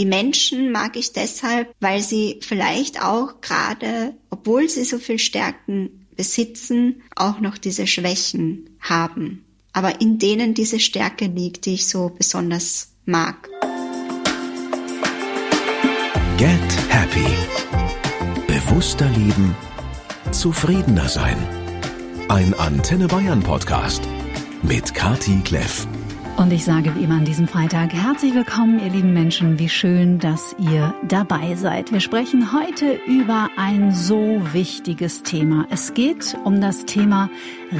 Die Menschen mag ich deshalb, weil sie vielleicht auch gerade, obwohl sie so viel Stärken besitzen, auch noch diese Schwächen haben. Aber in denen diese Stärke liegt, die ich so besonders mag. Get Happy. Bewusster leben, zufriedener sein. Ein Antenne Bayern Podcast mit Kati Kleff. Und ich sage wie immer an diesem Freitag herzlich willkommen, ihr lieben Menschen. Wie schön, dass ihr dabei seid. Wir sprechen heute über ein so wichtiges Thema. Es geht um das Thema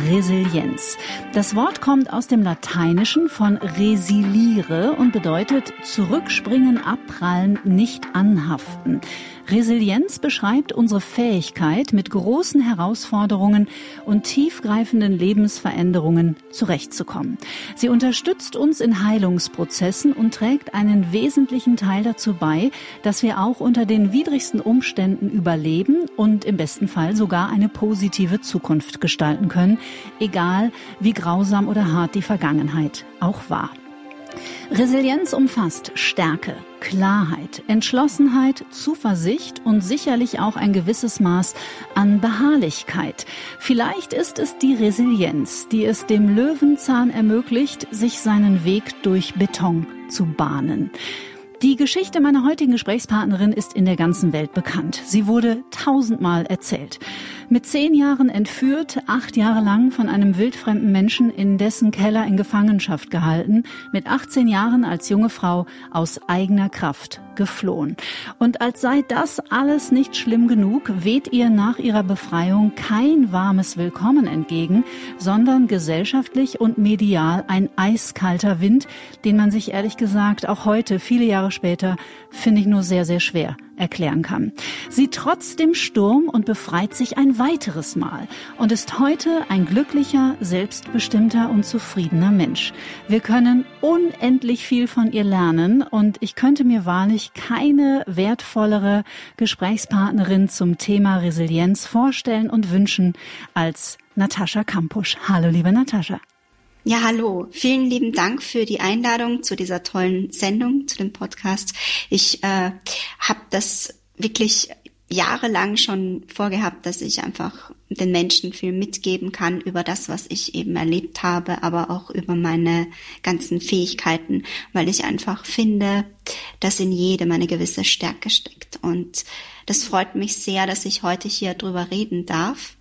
Resilienz. Das Wort kommt aus dem Lateinischen von resiliere und bedeutet zurückspringen, abprallen, nicht anhaften. Resilienz beschreibt unsere Fähigkeit, mit großen Herausforderungen und tiefgreifenden Lebensveränderungen zurechtzukommen. Sie unterstützt uns in Heilungsprozessen und trägt einen wesentlichen Teil dazu bei, dass wir auch unter den widrigsten Umständen überleben und im besten Fall sogar eine positive Zukunft gestalten können, egal wie grausam oder hart die Vergangenheit auch war. Resilienz umfasst Stärke, Klarheit, Entschlossenheit, Zuversicht und sicherlich auch ein gewisses Maß an Beharrlichkeit. Vielleicht ist es die Resilienz, die es dem Löwenzahn ermöglicht, sich seinen Weg durch Beton zu bahnen. Die Geschichte meiner heutigen Gesprächspartnerin ist in der ganzen Welt bekannt. Sie wurde tausendmal erzählt. Mit zehn Jahren entführt, acht Jahre lang von einem wildfremden Menschen in dessen Keller in Gefangenschaft gehalten, mit 18 Jahren als junge Frau aus eigener Kraft geflohen. Und als sei das alles nicht schlimm genug, weht ihr nach ihrer Befreiung kein warmes Willkommen entgegen, sondern gesellschaftlich und medial ein eiskalter Wind, den man sich ehrlich gesagt auch heute, viele Jahre später, finde ich nur sehr, sehr schwer erklären kann. Sie trotzt dem Sturm und befreit sich ein weiteres Mal und ist heute ein glücklicher, selbstbestimmter und zufriedener Mensch. Wir können unendlich viel von ihr lernen und ich könnte mir wahrlich keine wertvollere Gesprächspartnerin zum Thema Resilienz vorstellen und wünschen als Natascha Kampusch. Hallo, liebe Natascha. Ja, hallo. Vielen lieben Dank für die Einladung zu dieser tollen Sendung, zu dem Podcast. Ich äh, habe das wirklich jahrelang schon vorgehabt, dass ich einfach den Menschen viel mitgeben kann über das, was ich eben erlebt habe, aber auch über meine ganzen Fähigkeiten, weil ich einfach finde, dass in jedem eine gewisse Stärke steckt. Und das freut mich sehr, dass ich heute hier drüber reden darf,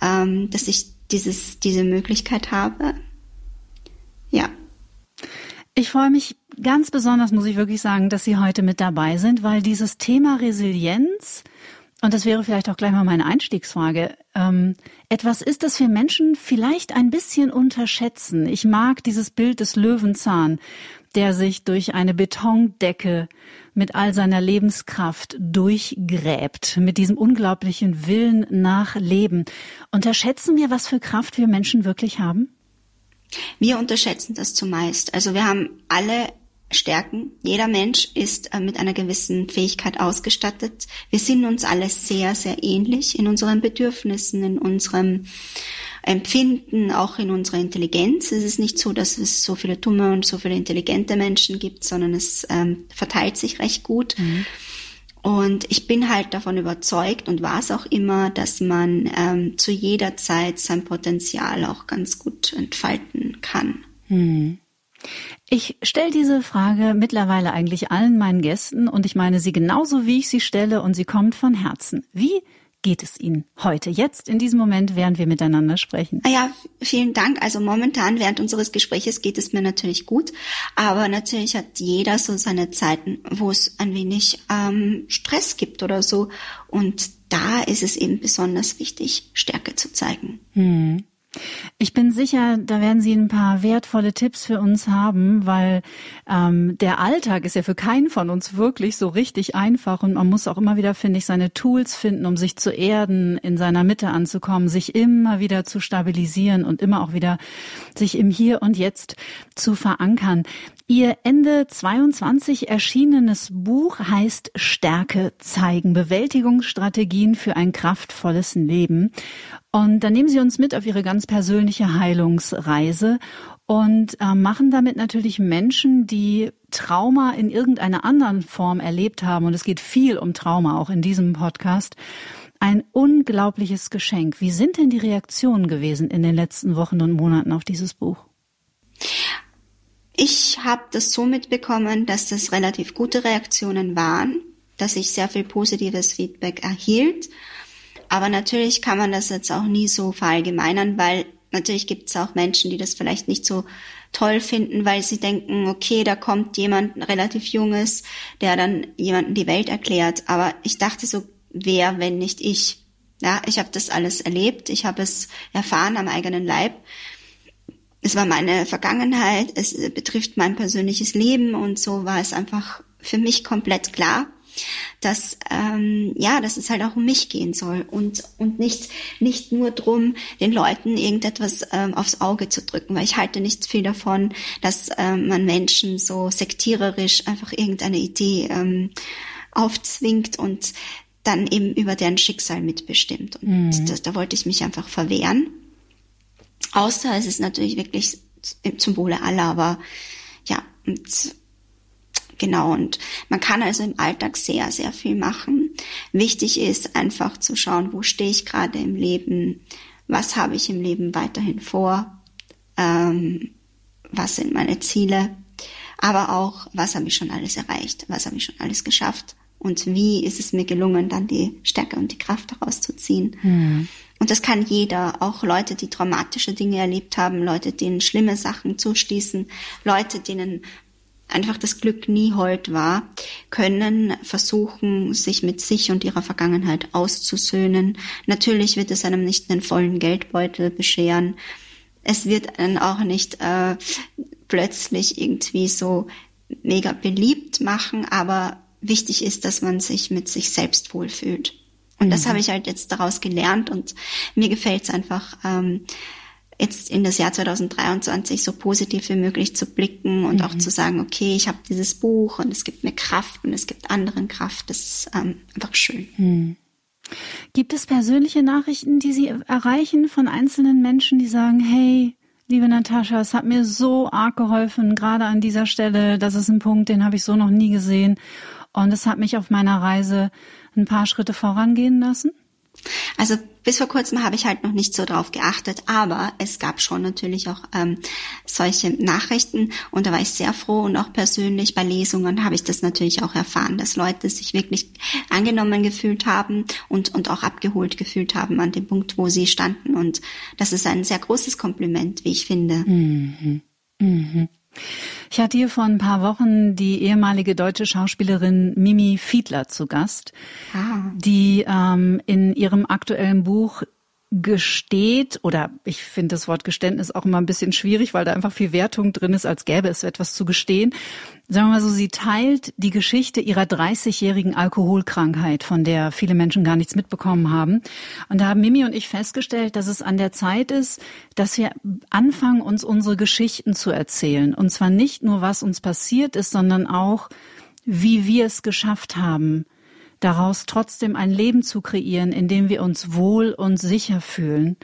ähm, dass ich dieses, diese Möglichkeit habe ja. Ich freue mich ganz besonders, muss ich wirklich sagen, dass Sie heute mit dabei sind, weil dieses Thema Resilienz, und das wäre vielleicht auch gleich mal meine Einstiegsfrage, ähm, etwas ist, das wir Menschen vielleicht ein bisschen unterschätzen. Ich mag dieses Bild des Löwenzahn, der sich durch eine Betondecke mit all seiner Lebenskraft durchgräbt, mit diesem unglaublichen Willen nach Leben. Unterschätzen wir, was für Kraft wir Menschen wirklich haben? Wir unterschätzen das zumeist. Also wir haben alle Stärken. Jeder Mensch ist äh, mit einer gewissen Fähigkeit ausgestattet. Wir sind uns alle sehr, sehr ähnlich in unseren Bedürfnissen, in unserem Empfinden, auch in unserer Intelligenz. Es ist nicht so, dass es so viele dumme und so viele intelligente Menschen gibt, sondern es ähm, verteilt sich recht gut. Mhm. Und ich bin halt davon überzeugt und war es auch immer, dass man ähm, zu jeder Zeit sein Potenzial auch ganz gut entfalten kann. Hm. Ich stelle diese Frage mittlerweile eigentlich allen meinen Gästen und ich meine sie genauso, wie ich sie stelle und sie kommt von Herzen. Wie geht es Ihnen heute, jetzt, in diesem Moment, während wir miteinander sprechen? Ah ja, vielen Dank. Also momentan während unseres Gespräches geht es mir natürlich gut, aber natürlich hat jeder so seine Zeiten, wo es ein wenig ähm, Stress gibt oder so. Und da ist es eben besonders wichtig, Stärke zu zeigen. Hm. Ich bin sicher, da werden Sie ein paar wertvolle Tipps für uns haben, weil ähm, der Alltag ist ja für keinen von uns wirklich so richtig einfach und man muss auch immer wieder, finde ich, seine Tools finden, um sich zu erden, in seiner Mitte anzukommen, sich immer wieder zu stabilisieren und immer auch wieder sich im Hier und Jetzt zu verankern. Ihr Ende 22 erschienenes Buch heißt Stärke zeigen, Bewältigungsstrategien für ein kraftvolles Leben. Und dann nehmen Sie uns mit auf Ihre ganz persönliche Heilungsreise. und äh, machen damit natürlich Menschen, die Trauma in irgendeiner anderen Form erlebt haben, und es geht viel um Trauma auch in diesem Podcast, ein unglaubliches Geschenk. Wie sind denn die Reaktionen gewesen in den letzten Wochen und Monaten auf dieses Buch? Ich habe das so mitbekommen, dass das relativ gute Reaktionen waren, dass ich sehr viel positives Feedback erhielt. Aber natürlich kann man das jetzt auch nie so verallgemeinern, weil natürlich gibt es auch Menschen, die das vielleicht nicht so toll finden, weil sie denken, okay, da kommt jemand relativ Junges, der dann jemanden die Welt erklärt. Aber ich dachte so, wer, wenn nicht ich? Ja, ich habe das alles erlebt, ich habe es erfahren am eigenen Leib. Es war meine Vergangenheit, es betrifft mein persönliches Leben und so war es einfach für mich komplett klar dass ähm, ja, dass es halt auch um mich gehen soll und und nicht nicht nur drum, den Leuten irgendetwas ähm, aufs Auge zu drücken, weil ich halte nicht viel davon, dass ähm, man Menschen so sektiererisch einfach irgendeine Idee ähm, aufzwingt und dann eben über deren Schicksal mitbestimmt. Und mhm. das, da wollte ich mich einfach verwehren. Außer es ist natürlich wirklich zum Wohle aller, aber ja, und Genau, und man kann also im Alltag sehr, sehr viel machen. Wichtig ist einfach zu schauen, wo stehe ich gerade im Leben, was habe ich im Leben weiterhin vor, ähm, was sind meine Ziele, aber auch, was habe ich schon alles erreicht, was habe ich schon alles geschafft und wie ist es mir gelungen, dann die Stärke und die Kraft daraus zu ziehen. Mhm. Und das kann jeder, auch Leute, die traumatische Dinge erlebt haben, Leute, denen schlimme Sachen zustießen, Leute, denen einfach das Glück nie hold war, können versuchen, sich mit sich und ihrer Vergangenheit auszusöhnen. Natürlich wird es einem nicht einen vollen Geldbeutel bescheren. Es wird einen auch nicht äh, plötzlich irgendwie so mega beliebt machen, aber wichtig ist, dass man sich mit sich selbst wohlfühlt. Und mhm. das habe ich halt jetzt daraus gelernt und mir gefällt es einfach. Ähm, jetzt in das Jahr 2023 so positiv wie möglich zu blicken und mhm. auch zu sagen, okay, ich habe dieses Buch und es gibt mir Kraft und es gibt anderen Kraft. Das ist ähm, einfach schön. Mhm. Gibt es persönliche Nachrichten, die Sie erreichen von einzelnen Menschen, die sagen, hey, liebe Natascha, es hat mir so arg geholfen, gerade an dieser Stelle, das ist ein Punkt, den habe ich so noch nie gesehen und es hat mich auf meiner Reise ein paar Schritte vorangehen lassen? Also bis vor kurzem habe ich halt noch nicht so drauf geachtet, aber es gab schon natürlich auch ähm, solche Nachrichten und da war ich sehr froh und auch persönlich bei Lesungen habe ich das natürlich auch erfahren, dass Leute sich wirklich angenommen gefühlt haben und, und auch abgeholt gefühlt haben an dem Punkt, wo sie standen und das ist ein sehr großes Kompliment, wie ich finde. Mhm. Mhm. Ich hatte hier vor ein paar Wochen die ehemalige deutsche Schauspielerin Mimi Fiedler zu Gast, ah. die ähm, in ihrem aktuellen Buch gesteht, oder ich finde das Wort Geständnis auch immer ein bisschen schwierig, weil da einfach viel Wertung drin ist, als gäbe es etwas zu gestehen. Sagen wir mal so, sie teilt die Geschichte ihrer 30-jährigen Alkoholkrankheit, von der viele Menschen gar nichts mitbekommen haben. Und da haben Mimi und ich festgestellt, dass es an der Zeit ist, dass wir anfangen, uns unsere Geschichten zu erzählen. Und zwar nicht nur, was uns passiert ist, sondern auch, wie wir es geschafft haben, daraus trotzdem ein Leben zu kreieren, in dem wir uns wohl und sicher fühlen.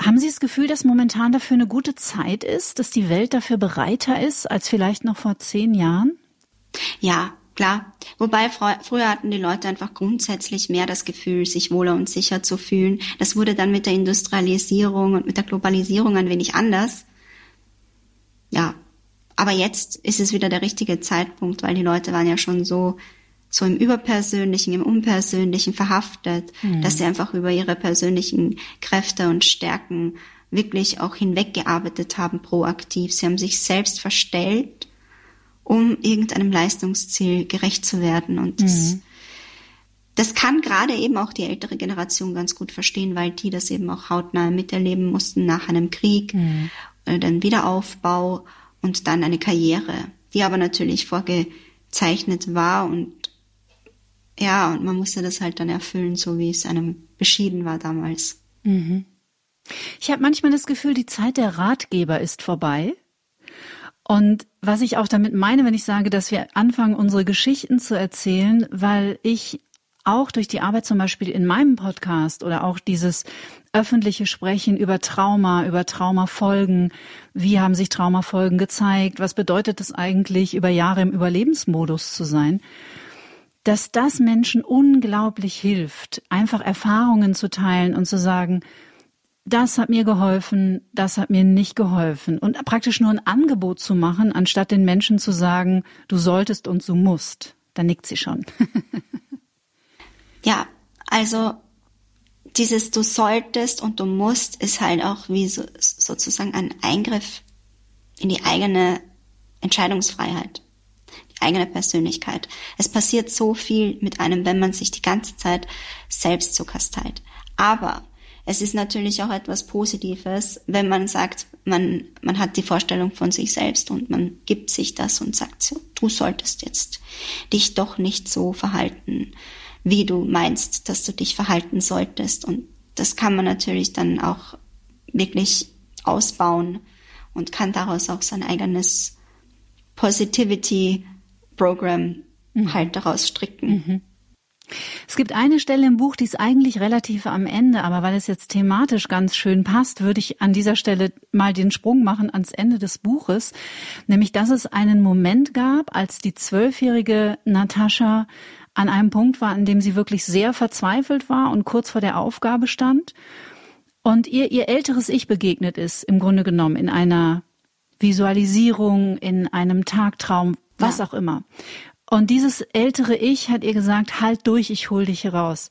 Haben Sie das Gefühl, dass momentan dafür eine gute Zeit ist, dass die Welt dafür bereiter ist als vielleicht noch vor zehn Jahren? Ja, klar. Wobei früher hatten die Leute einfach grundsätzlich mehr das Gefühl, sich wohler und sicher zu fühlen. Das wurde dann mit der Industrialisierung und mit der Globalisierung ein wenig anders. Ja, aber jetzt ist es wieder der richtige Zeitpunkt, weil die Leute waren ja schon so so im Überpersönlichen, im Unpersönlichen verhaftet, mhm. dass sie einfach über ihre persönlichen Kräfte und Stärken wirklich auch hinweggearbeitet haben, proaktiv. Sie haben sich selbst verstellt, um irgendeinem Leistungsziel gerecht zu werden. Und das, mhm. das kann gerade eben auch die ältere Generation ganz gut verstehen, weil die das eben auch hautnah miterleben mussten nach einem Krieg, mhm. Dann Wiederaufbau und dann eine Karriere, die aber natürlich vorgezeichnet war und ja, und man musste das halt dann erfüllen, so wie es einem beschieden war damals. Mhm. Ich habe manchmal das Gefühl, die Zeit der Ratgeber ist vorbei. Und was ich auch damit meine, wenn ich sage, dass wir anfangen, unsere Geschichten zu erzählen, weil ich auch durch die Arbeit zum Beispiel in meinem Podcast oder auch dieses öffentliche Sprechen über Trauma, über Traumafolgen. Wie haben sich Traumafolgen gezeigt? Was bedeutet es eigentlich, über Jahre im Überlebensmodus zu sein? Dass das Menschen unglaublich hilft, einfach Erfahrungen zu teilen und zu sagen, das hat mir geholfen, das hat mir nicht geholfen. Und praktisch nur ein Angebot zu machen, anstatt den Menschen zu sagen, du solltest und du musst. Da nickt sie schon. ja, also dieses du solltest und du musst ist halt auch wie so, sozusagen ein Eingriff in die eigene Entscheidungsfreiheit, eigene Persönlichkeit. Es passiert so viel mit einem, wenn man sich die ganze Zeit selbst so kasteit. Aber es ist natürlich auch etwas Positives, wenn man sagt, man, man hat die Vorstellung von sich selbst und man gibt sich das und sagt, so, du solltest jetzt dich doch nicht so verhalten, wie du meinst, dass du dich verhalten solltest. Und das kann man natürlich dann auch wirklich ausbauen und kann daraus auch sein eigenes Positivity Program mhm. halt daraus stricken. Mhm. Es gibt eine Stelle im Buch, die ist eigentlich relativ am Ende, aber weil es jetzt thematisch ganz schön passt, würde ich an dieser Stelle mal den Sprung machen ans Ende des Buches, nämlich dass es einen Moment gab, als die zwölfjährige Natascha an einem Punkt war, an dem sie wirklich sehr verzweifelt war und kurz vor der Aufgabe stand und ihr ihr älteres Ich begegnet ist, im Grunde genommen in einer Visualisierung, in einem Tagtraum, was ja. auch immer. Und dieses ältere Ich hat ihr gesagt, halt durch, ich hol dich hier raus.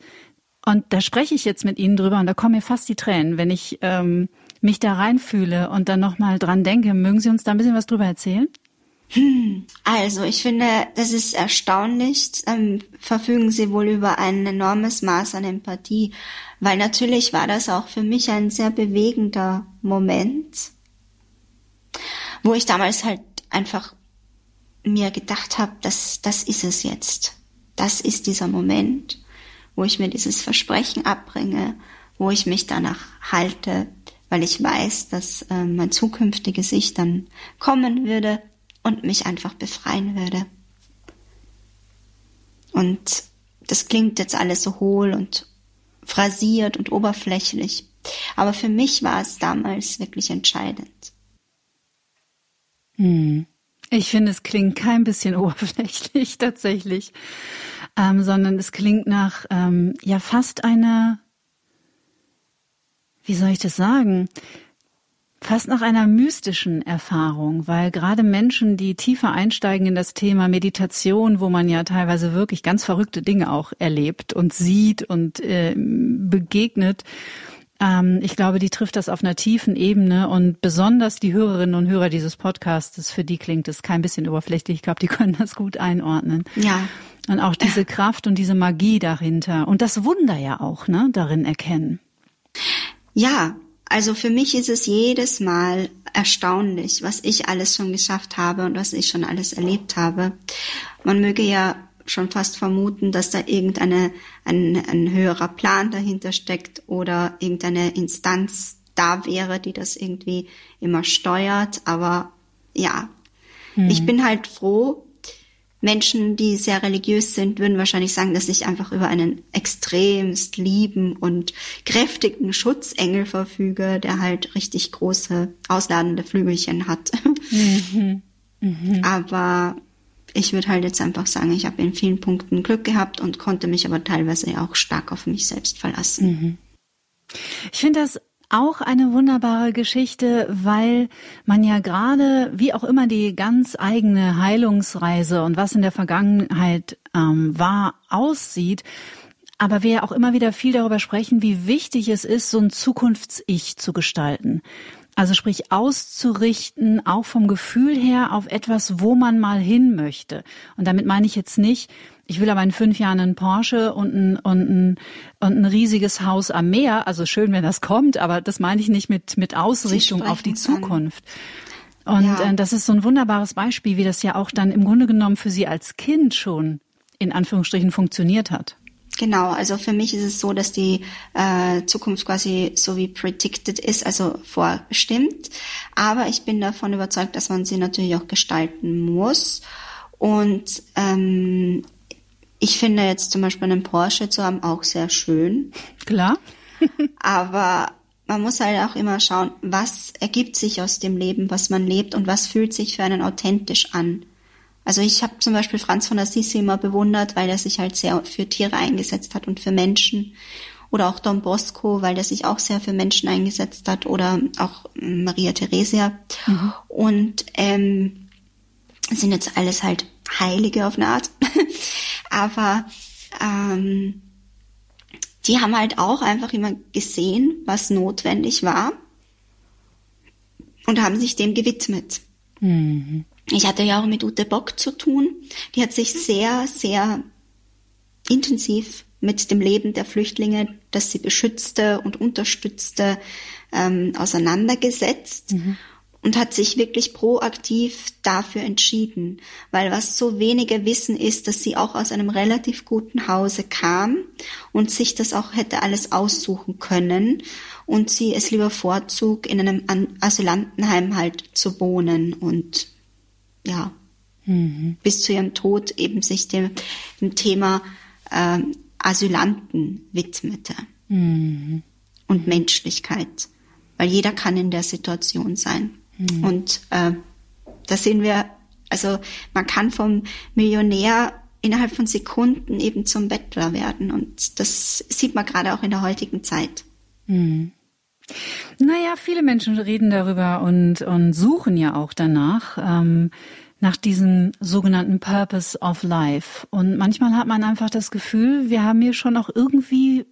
Und da spreche ich jetzt mit Ihnen drüber und da kommen mir fast die Tränen, wenn ich ähm, mich da reinfühle und dann nochmal dran denke. Mögen Sie uns da ein bisschen was drüber erzählen? Hm, also, ich finde, das ist erstaunlich. Ähm, verfügen Sie wohl über ein enormes Maß an Empathie, weil natürlich war das auch für mich ein sehr bewegender Moment, wo ich damals halt einfach mir gedacht habe, das, das ist es jetzt. Das ist dieser Moment, wo ich mir dieses Versprechen abbringe, wo ich mich danach halte, weil ich weiß, dass äh, mein zukünftiges Ich dann kommen würde und mich einfach befreien würde. Und das klingt jetzt alles so hohl und phrasiert und oberflächlich. Aber für mich war es damals wirklich entscheidend. Hm. Ich finde, es klingt kein bisschen oberflächlich tatsächlich, ähm, sondern es klingt nach ähm, ja fast einer, wie soll ich das sagen, fast nach einer mystischen Erfahrung, weil gerade Menschen, die tiefer einsteigen in das Thema Meditation, wo man ja teilweise wirklich ganz verrückte Dinge auch erlebt und sieht und äh, begegnet, ähm, ich glaube, die trifft das auf einer tiefen Ebene und besonders die Hörerinnen und Hörer dieses Podcasts, für die klingt es kein bisschen oberflächlich. Ich glaube, die können das gut einordnen. Ja. Und auch diese Kraft und diese Magie dahinter und das Wunder ja auch, ne, darin erkennen. Ja, also für mich ist es jedes Mal erstaunlich, was ich alles schon geschafft habe und was ich schon alles erlebt habe. Man möge ja schon fast vermuten, dass da irgendeine ein, ein höherer Plan dahinter steckt oder irgendeine Instanz da wäre, die das irgendwie immer steuert. Aber ja, hm. ich bin halt froh. Menschen, die sehr religiös sind, würden wahrscheinlich sagen, dass ich einfach über einen extremst lieben und kräftigen Schutzengel verfüge, der halt richtig große, ausladende Flügelchen hat. Mhm. Mhm. Aber ich würde halt jetzt einfach sagen, ich habe in vielen Punkten Glück gehabt und konnte mich aber teilweise auch stark auf mich selbst verlassen. Mhm. Ich finde das auch eine wunderbare Geschichte, weil man ja gerade, wie auch immer die ganz eigene Heilungsreise und was in der Vergangenheit ähm, war, aussieht, aber wir ja auch immer wieder viel darüber sprechen, wie wichtig es ist, so ein Zukunfts-Ich zu gestalten. Also sprich auszurichten, auch vom Gefühl her auf etwas, wo man mal hin möchte. Und damit meine ich jetzt nicht, ich will aber in fünf Jahren einen Porsche und ein, und ein, und ein riesiges Haus am Meer. Also schön, wenn das kommt, aber das meine ich nicht mit, mit Ausrichtung auf die Zukunft. Und ja. äh, das ist so ein wunderbares Beispiel, wie das ja auch dann im Grunde genommen für Sie als Kind schon in Anführungsstrichen funktioniert hat. Genau, also für mich ist es so, dass die äh, Zukunft quasi so wie predicted ist, also vorbestimmt. Aber ich bin davon überzeugt, dass man sie natürlich auch gestalten muss. Und ähm, ich finde jetzt zum Beispiel einen Porsche zu haben auch sehr schön. Klar. Aber man muss halt auch immer schauen, was ergibt sich aus dem Leben, was man lebt und was fühlt sich für einen authentisch an. Also ich habe zum Beispiel Franz von Assisi immer bewundert, weil er sich halt sehr für Tiere eingesetzt hat und für Menschen. Oder auch Don Bosco, weil er sich auch sehr für Menschen eingesetzt hat. Oder auch Maria Theresia. Mhm. Und ähm, sind jetzt alles halt Heilige auf eine Art. Aber ähm, die haben halt auch einfach immer gesehen, was notwendig war und haben sich dem gewidmet. Mhm. Ich hatte ja auch mit Ute Bock zu tun. Die hat sich sehr, sehr intensiv mit dem Leben der Flüchtlinge, das sie beschützte und unterstützte, ähm, auseinandergesetzt. Mhm und hat sich wirklich proaktiv dafür entschieden, weil was so wenige wissen ist, dass sie auch aus einem relativ guten Hause kam und sich das auch hätte alles aussuchen können und sie es lieber vorzog, in einem Asylantenheim halt zu wohnen und ja, mhm. bis zu ihrem Tod eben sich dem, dem Thema äh, Asylanten widmete mhm. und Menschlichkeit, weil jeder kann in der Situation sein. Mhm. Und äh, da sehen wir, also man kann vom Millionär innerhalb von Sekunden eben zum Bettler werden. Und das sieht man gerade auch in der heutigen Zeit. Mhm. Naja, viele Menschen reden darüber und, und suchen ja auch danach, ähm, nach diesem sogenannten Purpose of Life. Und manchmal hat man einfach das Gefühl, wir haben hier schon auch irgendwie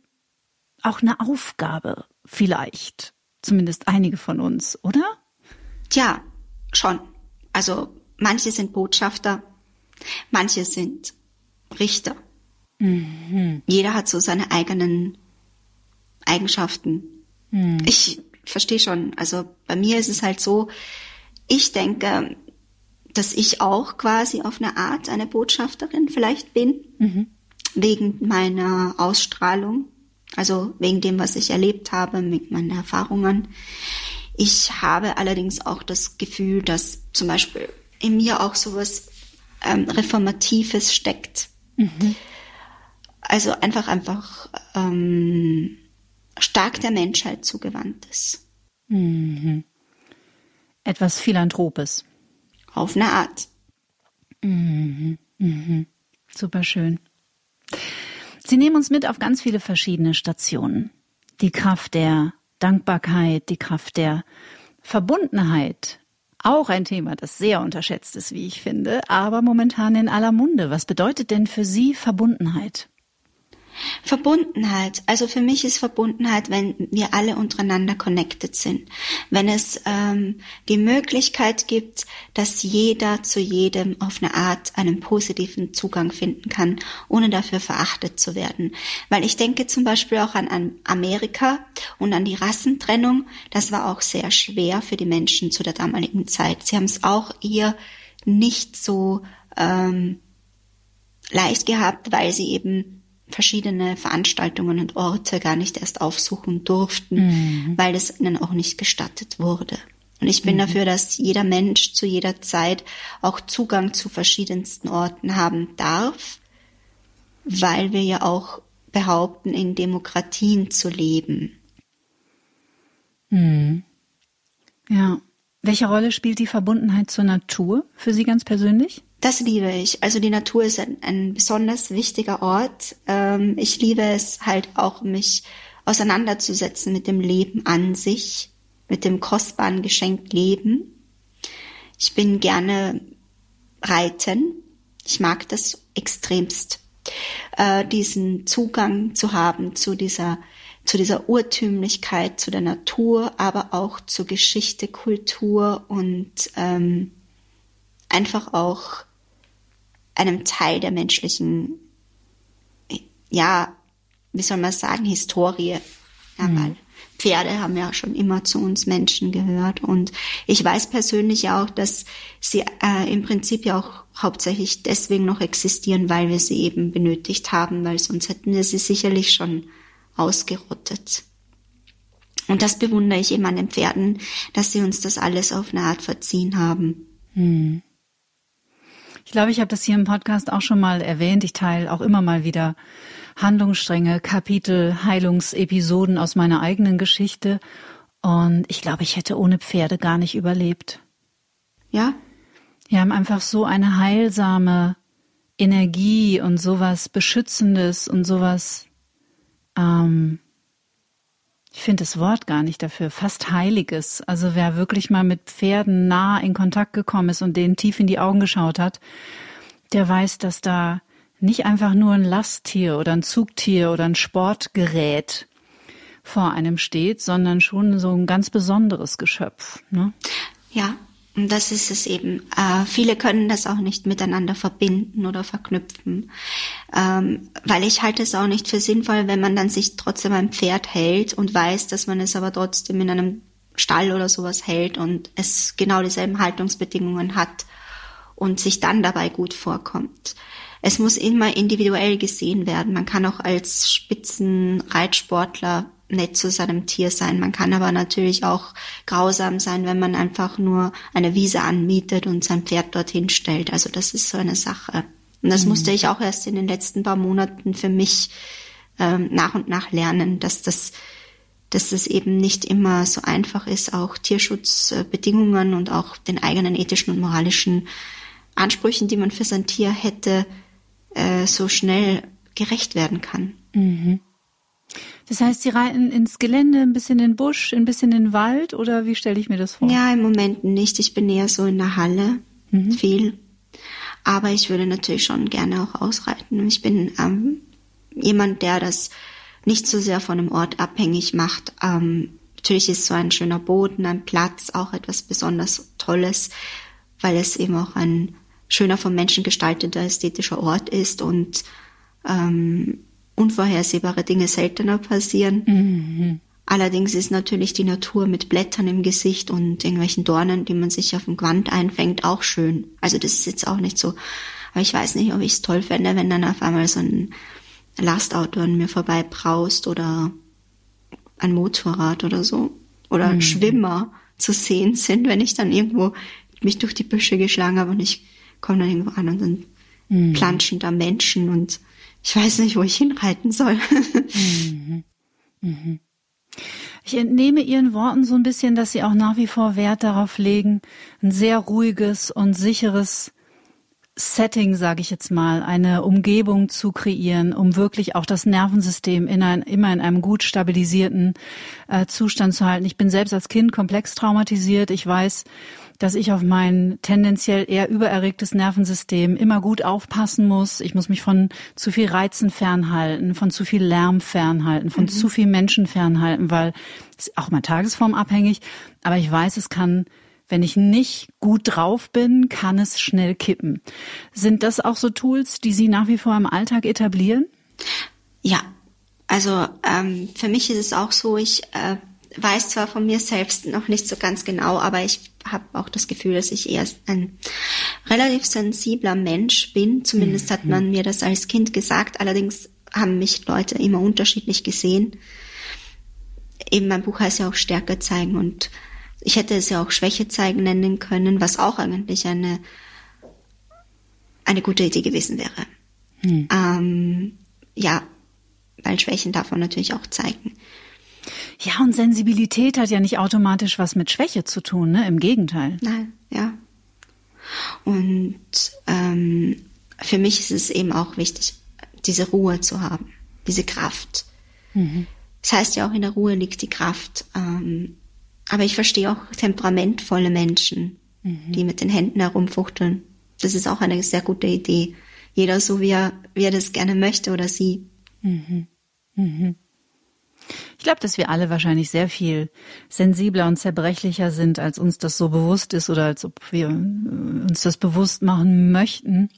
auch eine Aufgabe, vielleicht. Zumindest einige von uns, oder? Tja, schon. Also manche sind Botschafter, manche sind Richter. Mhm. Jeder hat so seine eigenen Eigenschaften. Mhm. Ich verstehe schon. Also bei mir ist es halt so, ich denke, dass ich auch quasi auf eine Art eine Botschafterin vielleicht bin, mhm. wegen meiner Ausstrahlung, also wegen dem, was ich erlebt habe, mit meinen Erfahrungen. Ich habe allerdings auch das Gefühl, dass zum Beispiel in mir auch sowas ähm, Reformatives steckt. Mhm. Also einfach, einfach ähm, stark der Menschheit zugewandt ist. Mhm. Etwas Philanthropes. Auf eine Art. Mhm. Mhm. Super schön. Sie nehmen uns mit auf ganz viele verschiedene Stationen. Die Kraft der Dankbarkeit, die Kraft der Verbundenheit. Auch ein Thema, das sehr unterschätzt ist, wie ich finde, aber momentan in aller Munde. Was bedeutet denn für Sie Verbundenheit? Verbundenheit. Also für mich ist Verbundenheit, wenn wir alle untereinander connected sind. Wenn es ähm, die Möglichkeit gibt, dass jeder zu jedem auf eine Art einen positiven Zugang finden kann, ohne dafür verachtet zu werden. Weil ich denke zum Beispiel auch an, an Amerika und an die Rassentrennung. Das war auch sehr schwer für die Menschen zu der damaligen Zeit. Sie haben es auch eher nicht so ähm, leicht gehabt, weil sie eben verschiedene Veranstaltungen und Orte gar nicht erst aufsuchen durften, mhm. weil es ihnen auch nicht gestattet wurde. Und ich bin mhm. dafür, dass jeder Mensch zu jeder Zeit auch Zugang zu verschiedensten Orten haben darf, weil wir ja auch behaupten, in Demokratien zu leben. Mhm. Ja. Welche Rolle spielt die Verbundenheit zur Natur für Sie ganz persönlich? Das liebe ich. Also die Natur ist ein, ein besonders wichtiger Ort. Ähm, ich liebe es halt auch, mich auseinanderzusetzen mit dem Leben an sich, mit dem kostbaren Geschenk Leben. Ich bin gerne reiten. Ich mag das extremst, äh, diesen Zugang zu haben zu dieser zu dieser Urtümlichkeit, zu der Natur, aber auch zur Geschichte, Kultur und ähm, einfach auch einem Teil der menschlichen, ja, wie soll man sagen, Historie. Ja, mhm. weil Pferde haben ja schon immer zu uns Menschen gehört. Und ich weiß persönlich auch, dass sie äh, im Prinzip ja auch hauptsächlich deswegen noch existieren, weil wir sie eben benötigt haben, weil sonst hätten wir sie sicherlich schon ausgerottet. Und das bewundere ich eben an den Pferden, dass sie uns das alles auf eine Art verziehen haben. Mhm. Ich glaube, ich habe das hier im Podcast auch schon mal erwähnt. Ich teile auch immer mal wieder Handlungsstränge, Kapitel, Heilungsepisoden aus meiner eigenen Geschichte. Und ich glaube, ich hätte ohne Pferde gar nicht überlebt. Ja? Die haben einfach so eine heilsame Energie und sowas Beschützendes und sowas, ähm, ich finde das Wort gar nicht dafür, fast Heiliges. Also wer wirklich mal mit Pferden nah in Kontakt gekommen ist und denen tief in die Augen geschaut hat, der weiß, dass da nicht einfach nur ein Lasttier oder ein Zugtier oder ein Sportgerät vor einem steht, sondern schon so ein ganz besonderes Geschöpf. Ne? Ja, das ist es eben. Äh, viele können das auch nicht miteinander verbinden oder verknüpfen, ähm, weil ich halte es auch nicht für sinnvoll, wenn man dann sich trotzdem ein Pferd hält und weiß, dass man es aber trotzdem in einem Stall oder sowas hält und es genau dieselben Haltungsbedingungen hat und sich dann dabei gut vorkommt. Es muss immer individuell gesehen werden. Man kann auch als Spitzenreitsportler nett zu seinem Tier sein. Man kann aber natürlich auch grausam sein, wenn man einfach nur eine Wiese anmietet und sein Pferd dorthin stellt. Also das ist so eine Sache. Und das mhm. musste ich auch erst in den letzten paar Monaten für mich ähm, nach und nach lernen, dass das dass es eben nicht immer so einfach ist, auch Tierschutzbedingungen und auch den eigenen ethischen und moralischen Ansprüchen, die man für sein Tier hätte, äh, so schnell gerecht werden kann. Mhm. Das heißt, Sie reiten ins Gelände, ein bisschen in den Busch, ein bisschen in den Wald oder wie stelle ich mir das vor? Ja, im Moment nicht. Ich bin eher so in der Halle mhm. viel. Aber ich würde natürlich schon gerne auch ausreiten. Ich bin ähm, jemand, der das nicht so sehr von einem Ort abhängig macht. Ähm, natürlich ist so ein schöner Boden, ein Platz auch etwas besonders Tolles, weil es eben auch ein schöner vom Menschen gestalteter ästhetischer Ort ist und ähm, unvorhersehbare Dinge seltener passieren. Mhm. Allerdings ist natürlich die Natur mit Blättern im Gesicht und irgendwelchen Dornen, die man sich auf dem Gewand einfängt, auch schön. Also das ist jetzt auch nicht so. Aber ich weiß nicht, ob ich es toll fände, wenn dann auf einmal so ein Lastauto an mir vorbei braust oder ein Motorrad oder so. Oder mhm. Schwimmer zu sehen sind, wenn ich dann irgendwo mich durch die Büsche geschlagen habe und ich komme dann irgendwo an und dann mhm. planschen da Menschen und ich weiß nicht, wo ich hinreiten soll. mhm. Mhm. Ich entnehme Ihren Worten so ein bisschen, dass Sie auch nach wie vor Wert darauf legen, ein sehr ruhiges und sicheres Setting, sage ich jetzt mal, eine Umgebung zu kreieren, um wirklich auch das Nervensystem in ein, immer in einem gut stabilisierten äh, Zustand zu halten. Ich bin selbst als Kind komplex traumatisiert. Ich weiß, dass ich auf mein tendenziell eher übererregtes Nervensystem immer gut aufpassen muss. Ich muss mich von zu viel Reizen fernhalten, von zu viel Lärm fernhalten, von mhm. zu viel Menschen fernhalten, weil es ist auch mal tagesformabhängig. Aber ich weiß, es kann wenn ich nicht gut drauf bin, kann es schnell kippen. Sind das auch so Tools, die Sie nach wie vor im Alltag etablieren? Ja, also ähm, für mich ist es auch so, ich äh, weiß zwar von mir selbst noch nicht so ganz genau, aber ich habe auch das Gefühl, dass ich eher ein relativ sensibler Mensch bin. Zumindest mhm. hat man mir das als Kind gesagt. Allerdings haben mich Leute immer unterschiedlich gesehen. Eben mein Buch heißt ja auch Stärke zeigen und ich hätte es ja auch Schwäche zeigen nennen können, was auch eigentlich eine, eine gute Idee gewesen wäre. Mhm. Ähm, ja, weil Schwächen darf man natürlich auch zeigen. Ja, und Sensibilität hat ja nicht automatisch was mit Schwäche zu tun, ne? Im Gegenteil. Nein, ja. Und ähm, für mich ist es eben auch wichtig, diese Ruhe zu haben, diese Kraft. Mhm. Das heißt ja auch, in der Ruhe liegt die Kraft. Ähm, aber ich verstehe auch temperamentvolle Menschen, mhm. die mit den Händen herumfuchteln. Das ist auch eine sehr gute Idee. Jeder so, wie er, wie er das gerne möchte oder sie. Mhm. Mhm. Ich glaube, dass wir alle wahrscheinlich sehr viel sensibler und zerbrechlicher sind, als uns das so bewusst ist oder als ob wir äh, uns das bewusst machen möchten.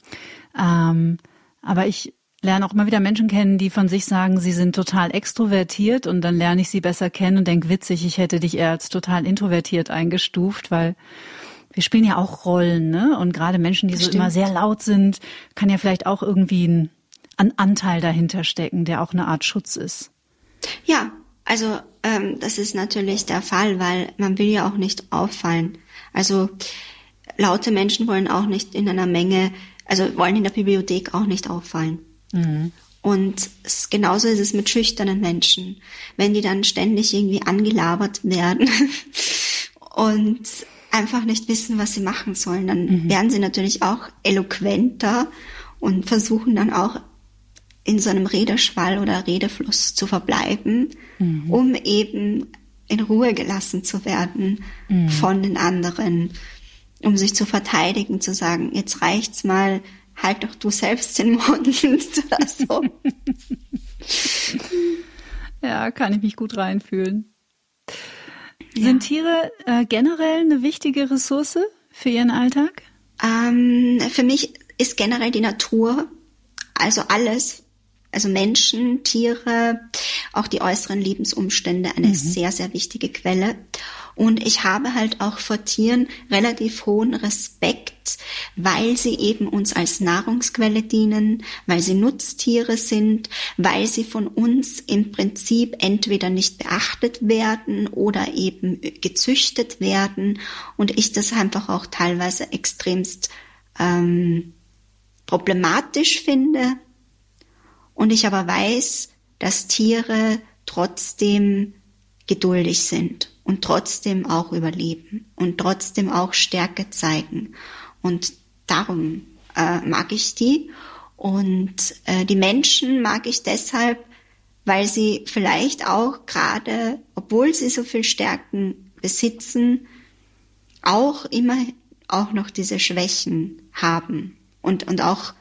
Ähm, aber ich lerne auch immer wieder Menschen kennen, die von sich sagen, sie sind total extrovertiert und dann lerne ich sie besser kennen und denke, witzig, ich hätte dich eher als total introvertiert eingestuft, weil wir spielen ja auch Rollen, ne? Und gerade Menschen, die so immer sehr laut sind, kann ja vielleicht auch irgendwie ein, ein Anteil dahinter stecken, der auch eine Art Schutz ist. Ja, also ähm, das ist natürlich der Fall, weil man will ja auch nicht auffallen. Also laute Menschen wollen auch nicht in einer Menge, also wollen in der Bibliothek auch nicht auffallen. Mhm. Und genauso ist es mit schüchternen Menschen. Wenn die dann ständig irgendwie angelabert werden und einfach nicht wissen, was sie machen sollen, dann mhm. werden sie natürlich auch eloquenter und versuchen dann auch in so einem Redeschwall oder Redefluss zu verbleiben, mhm. um eben in Ruhe gelassen zu werden mhm. von den anderen, um sich zu verteidigen, zu sagen, jetzt reicht's mal, halt doch du selbst den Mund oder so. ja, kann ich mich gut reinfühlen. Ja. Sind Tiere äh, generell eine wichtige Ressource für Ihren Alltag? Ähm, für mich ist generell die Natur, also alles, also Menschen, Tiere, auch die äußeren Lebensumstände eine mhm. sehr, sehr wichtige Quelle. Und ich habe halt auch vor Tieren relativ hohen Respekt, weil sie eben uns als Nahrungsquelle dienen, weil sie Nutztiere sind, weil sie von uns im Prinzip entweder nicht beachtet werden oder eben gezüchtet werden. Und ich das einfach auch teilweise extremst ähm, problematisch finde, und ich aber weiß, dass Tiere trotzdem geduldig sind und trotzdem auch überleben und trotzdem auch Stärke zeigen. Und darum äh, mag ich die. Und äh, die Menschen mag ich deshalb, weil sie vielleicht auch gerade, obwohl sie so viel Stärken besitzen, auch immer auch noch diese Schwächen haben und, und auch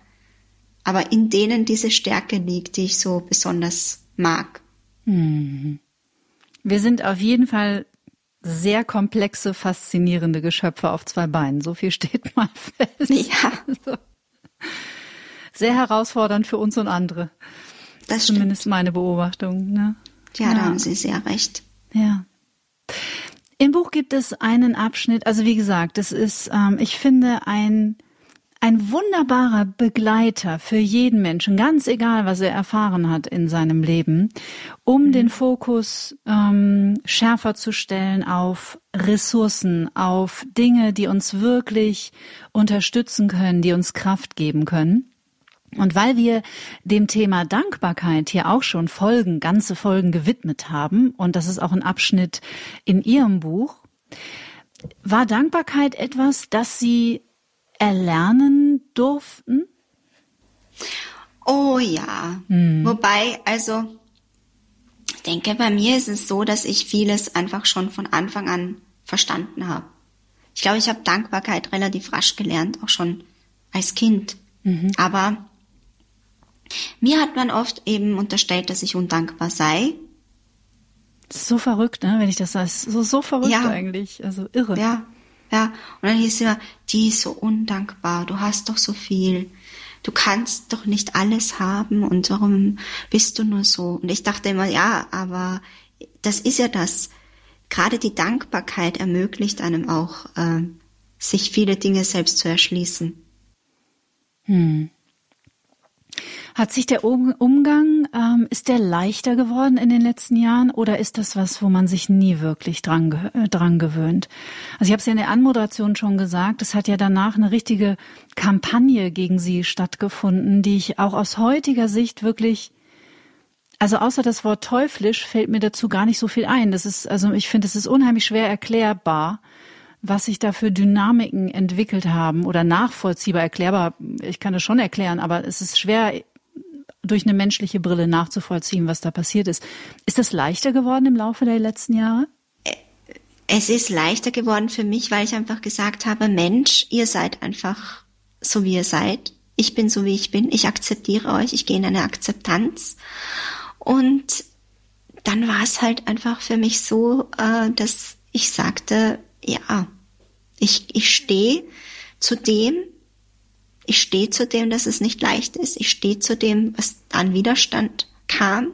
aber in denen diese Stärke liegt, die ich so besonders mag. Mhm. Wir sind auf jeden Fall sehr komplexe, faszinierende Geschöpfe auf zwei Beinen. So viel steht mal fest. Ja. Also, sehr herausfordernd für uns und andere. Das zumindest meine Beobachtung. Ne? Ja, ja, da haben Sie sehr recht. Ja. Im Buch gibt es einen Abschnitt, also wie gesagt, es ist, ähm, ich finde, ein ein wunderbarer Begleiter für jeden Menschen, ganz egal, was er erfahren hat in seinem Leben, um mhm. den Fokus ähm, schärfer zu stellen auf Ressourcen, auf Dinge, die uns wirklich unterstützen können, die uns Kraft geben können. Und weil wir dem Thema Dankbarkeit hier auch schon Folgen, ganze Folgen gewidmet haben, und das ist auch ein Abschnitt in Ihrem Buch, war Dankbarkeit etwas, das Sie erlernen durften? Oh ja. Hm. Wobei, also, ich denke, bei mir ist es so, dass ich vieles einfach schon von Anfang an verstanden habe. Ich glaube, ich habe Dankbarkeit relativ rasch gelernt, auch schon als Kind. Mhm. Aber mir hat man oft eben unterstellt, dass ich undankbar sei. so verrückt, ne? Wenn ich das sage. So, so verrückt ja. eigentlich. Also irre. Ja. Ja, und dann hieß es immer, die ist so undankbar, du hast doch so viel, du kannst doch nicht alles haben und warum bist du nur so? Und ich dachte immer, ja, aber das ist ja das. Gerade die Dankbarkeit ermöglicht einem auch, äh, sich viele Dinge selbst zu erschließen. Hm. Hat sich der Umgang, ähm, ist der leichter geworden in den letzten Jahren oder ist das was, wo man sich nie wirklich dran, äh, dran gewöhnt? Also ich habe es ja in der Anmoderation schon gesagt, es hat ja danach eine richtige Kampagne gegen sie stattgefunden, die ich auch aus heutiger Sicht wirklich also außer das Wort teuflisch fällt mir dazu gar nicht so viel ein. Das ist, also ich finde, es ist unheimlich schwer erklärbar, was sich da für Dynamiken entwickelt haben oder nachvollziehbar erklärbar. Ich kann es schon erklären, aber es ist schwer durch eine menschliche Brille nachzuvollziehen, was da passiert ist. Ist das leichter geworden im Laufe der letzten Jahre? Es ist leichter geworden für mich, weil ich einfach gesagt habe, Mensch, ihr seid einfach so, wie ihr seid. Ich bin so, wie ich bin. Ich akzeptiere euch. Ich gehe in eine Akzeptanz. Und dann war es halt einfach für mich so, äh, dass ich sagte, ja, ich, ich stehe zu dem, ich stehe zu dem, dass es nicht leicht ist. Ich stehe zu dem, was an Widerstand kam.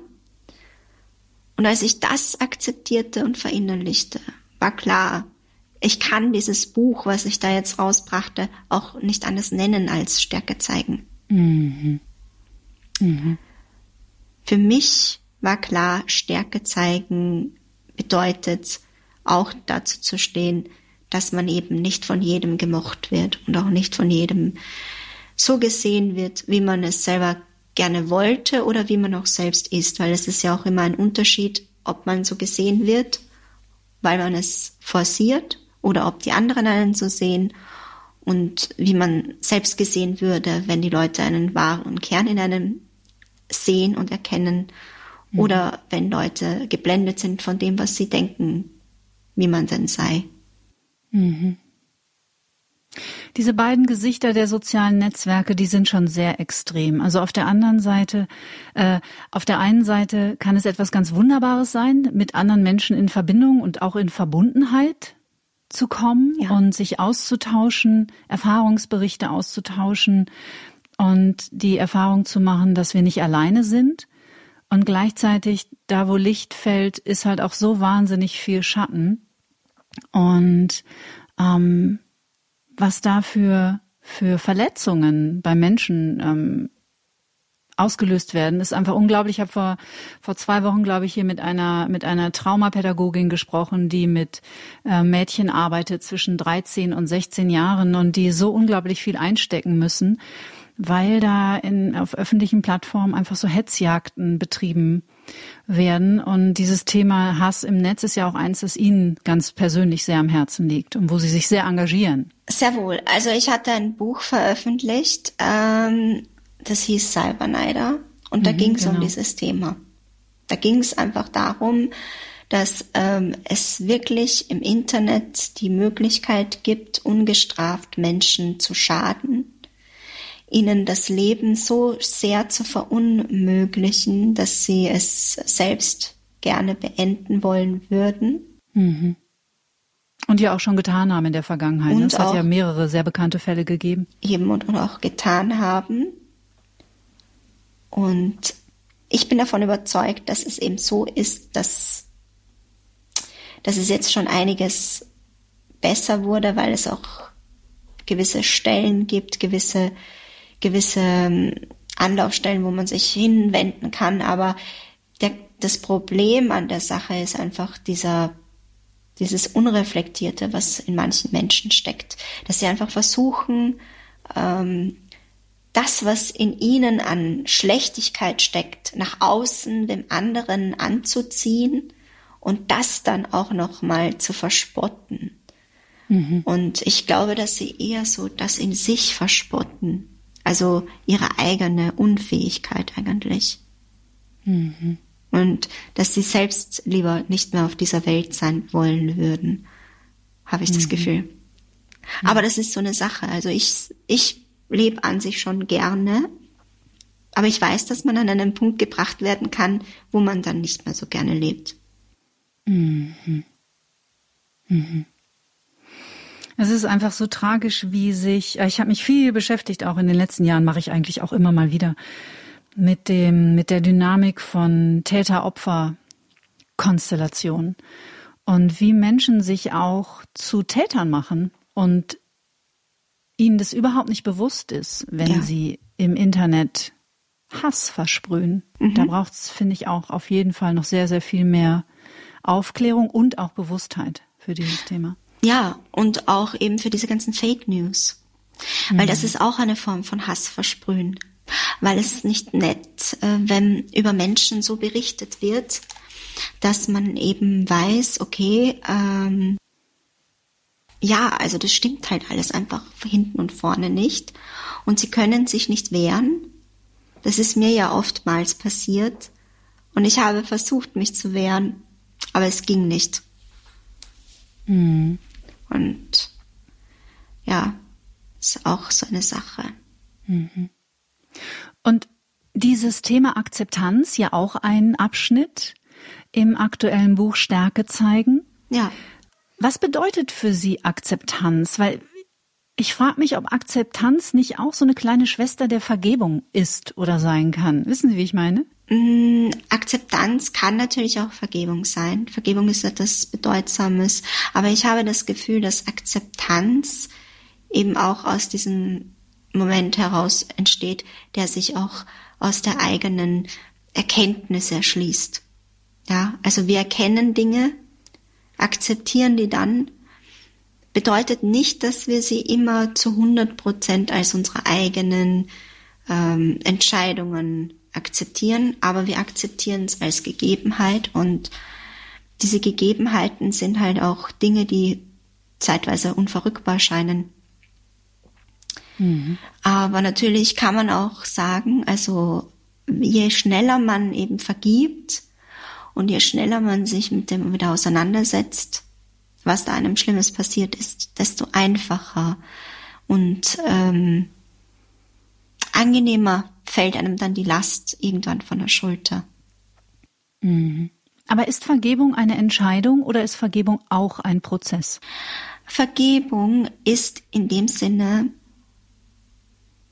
Und als ich das akzeptierte und verinnerlichte, war klar, ich kann dieses Buch, was ich da jetzt rausbrachte, auch nicht anders nennen als Stärke zeigen. Mhm. Mhm. Für mich war klar, Stärke zeigen bedeutet auch dazu zu stehen, dass man eben nicht von jedem gemocht wird und auch nicht von jedem so gesehen wird, wie man es selber gerne wollte oder wie man auch selbst ist, weil es ist ja auch immer ein Unterschied, ob man so gesehen wird, weil man es forciert oder ob die anderen einen so sehen und wie man selbst gesehen würde, wenn die Leute einen wahren Kern in einem sehen und erkennen mhm. oder wenn Leute geblendet sind von dem, was sie denken, wie man denn sei. Mhm. Diese beiden Gesichter der sozialen Netzwerke, die sind schon sehr extrem. Also auf der anderen Seite, äh, auf der einen Seite kann es etwas ganz Wunderbares sein, mit anderen Menschen in Verbindung und auch in Verbundenheit zu kommen ja. und sich auszutauschen, Erfahrungsberichte auszutauschen und die Erfahrung zu machen, dass wir nicht alleine sind. Und gleichzeitig, da wo Licht fällt, ist halt auch so wahnsinnig viel Schatten. Und ähm, was da für, für Verletzungen bei Menschen ähm, ausgelöst werden, ist einfach unglaublich. Ich habe vor, vor zwei Wochen, glaube ich, hier mit einer, mit einer Traumapädagogin gesprochen, die mit äh, Mädchen arbeitet zwischen 13 und 16 Jahren und die so unglaublich viel einstecken müssen, weil da in, auf öffentlichen Plattformen einfach so Hetzjagden betrieben werden. Und dieses Thema Hass im Netz ist ja auch eins, das Ihnen ganz persönlich sehr am Herzen liegt und wo Sie sich sehr engagieren. Sehr wohl. Also ich hatte ein Buch veröffentlicht, ähm, das hieß Cyberneider und da mhm, ging es genau. um dieses Thema. Da ging es einfach darum, dass ähm, es wirklich im Internet die Möglichkeit gibt, ungestraft Menschen zu schaden ihnen das Leben so sehr zu verunmöglichen, dass sie es selbst gerne beenden wollen würden. Mhm. Und ja auch schon getan haben in der Vergangenheit. Ne? Und es hat ja mehrere sehr bekannte Fälle gegeben. Eben und, und auch getan haben. Und ich bin davon überzeugt, dass es eben so ist, dass, dass es jetzt schon einiges besser wurde, weil es auch gewisse Stellen gibt, gewisse gewisse ähm, Anlaufstellen, wo man sich hinwenden kann. Aber der, das Problem an der Sache ist einfach dieser, dieses Unreflektierte, was in manchen Menschen steckt. Dass sie einfach versuchen, ähm, das, was in ihnen an Schlechtigkeit steckt, nach außen dem anderen anzuziehen und das dann auch nochmal zu verspotten. Mhm. Und ich glaube, dass sie eher so das in sich verspotten also ihre eigene Unfähigkeit eigentlich. Mhm. Und dass sie selbst lieber nicht mehr auf dieser Welt sein wollen würden, habe ich mhm. das Gefühl. Aber das ist so eine Sache. Also ich, ich lebe an sich schon gerne, aber ich weiß, dass man an einen Punkt gebracht werden kann, wo man dann nicht mehr so gerne lebt. Mhm. Mhm. Es ist einfach so tragisch, wie sich, äh, ich habe mich viel beschäftigt, auch in den letzten Jahren mache ich eigentlich auch immer mal wieder mit dem, mit der Dynamik von Täter-Opfer-Konstellation und wie Menschen sich auch zu Tätern machen und ihnen das überhaupt nicht bewusst ist, wenn ja. sie im Internet Hass versprühen. Mhm. Da braucht es, finde ich, auch auf jeden Fall noch sehr, sehr viel mehr Aufklärung und auch Bewusstheit für dieses Thema. Ja, und auch eben für diese ganzen Fake News. Mhm. Weil das mhm. ist auch eine Form von Hass versprühen. Weil es ist nicht nett, äh, wenn über Menschen so berichtet wird, dass man eben weiß, okay, ähm, ja, also das stimmt halt alles einfach hinten und vorne nicht. Und sie können sich nicht wehren. Das ist mir ja oftmals passiert. Und ich habe versucht, mich zu wehren, aber es ging nicht. Mhm. Und ja, ist auch so eine Sache. Mhm. Und dieses Thema Akzeptanz ja auch ein Abschnitt im aktuellen Buch Stärke zeigen. Ja. Was bedeutet für Sie Akzeptanz? Weil ich frage mich, ob Akzeptanz nicht auch so eine kleine Schwester der Vergebung ist oder sein kann. Wissen Sie, wie ich meine? Mm, Akzeptanz kann natürlich auch Vergebung sein. Vergebung ist etwas Bedeutsames. Aber ich habe das Gefühl, dass Akzeptanz eben auch aus diesem Moment heraus entsteht, der sich auch aus der eigenen Erkenntnis erschließt. Ja, also wir erkennen Dinge, akzeptieren die dann, bedeutet nicht, dass wir sie immer zu 100 Prozent als unsere eigenen ähm, Entscheidungen akzeptieren, aber wir akzeptieren es als Gegebenheit und diese Gegebenheiten sind halt auch Dinge, die zeitweise unverrückbar scheinen. Mhm. Aber natürlich kann man auch sagen, also je schneller man eben vergibt und je schneller man sich mit dem wieder auseinandersetzt, was da einem Schlimmes passiert ist, desto einfacher und ähm, angenehmer fällt einem dann die Last irgendwann von der Schulter. Mhm. Aber ist Vergebung eine Entscheidung oder ist Vergebung auch ein Prozess? Vergebung ist in dem Sinne,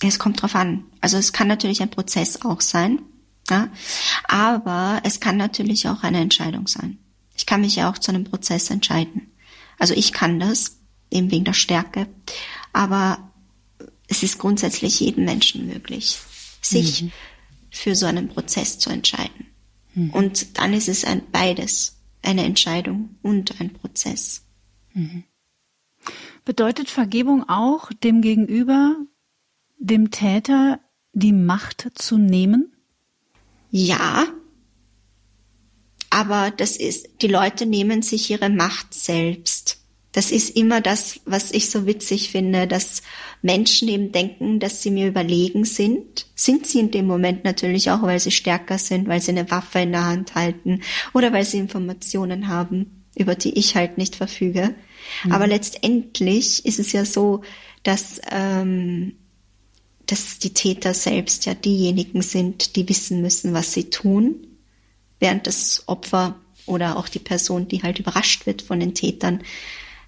es kommt drauf an. Also es kann natürlich ein Prozess auch sein, ja, aber es kann natürlich auch eine Entscheidung sein. Ich kann mich ja auch zu einem Prozess entscheiden. Also ich kann das, eben wegen der Stärke, aber es ist grundsätzlich jedem Menschen möglich, sich mhm. für so einen Prozess zu entscheiden. Mhm. Und dann ist es ein beides, eine Entscheidung und ein Prozess. Mhm. Bedeutet Vergebung auch, dem Gegenüber, dem Täter, die Macht zu nehmen? Ja, aber das ist, die Leute nehmen sich ihre Macht selbst. Das ist immer das, was ich so witzig finde, dass Menschen eben denken, dass sie mir überlegen sind. Sind sie in dem Moment natürlich auch, weil sie stärker sind, weil sie eine Waffe in der Hand halten oder weil sie Informationen haben, über die ich halt nicht verfüge. Mhm. Aber letztendlich ist es ja so, dass, ähm, dass die Täter selbst ja diejenigen sind, die wissen müssen, was sie tun, während das Opfer oder auch die Person, die halt überrascht wird von den Tätern,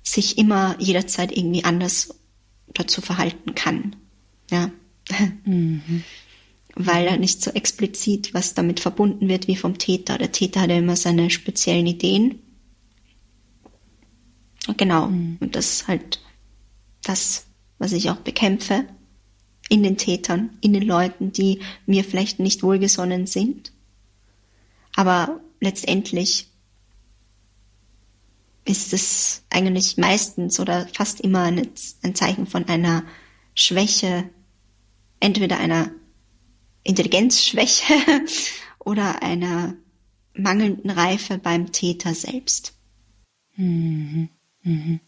sich immer jederzeit irgendwie anders dazu verhalten kann. Ja. Mhm. Weil er nicht so explizit was damit verbunden wird wie vom Täter. Der Täter hat ja immer seine speziellen Ideen Genau. Mhm. Und das ist halt das, was ich auch bekämpfe in den Tätern, in den Leuten, die mir vielleicht nicht wohlgesonnen sind. Aber letztendlich ist es eigentlich meistens oder fast immer ein, Zeichen von einer Schwäche, entweder einer Intelligenzschwäche oder einer mangelnden Reife beim Täter selbst. Mhm. Mhm.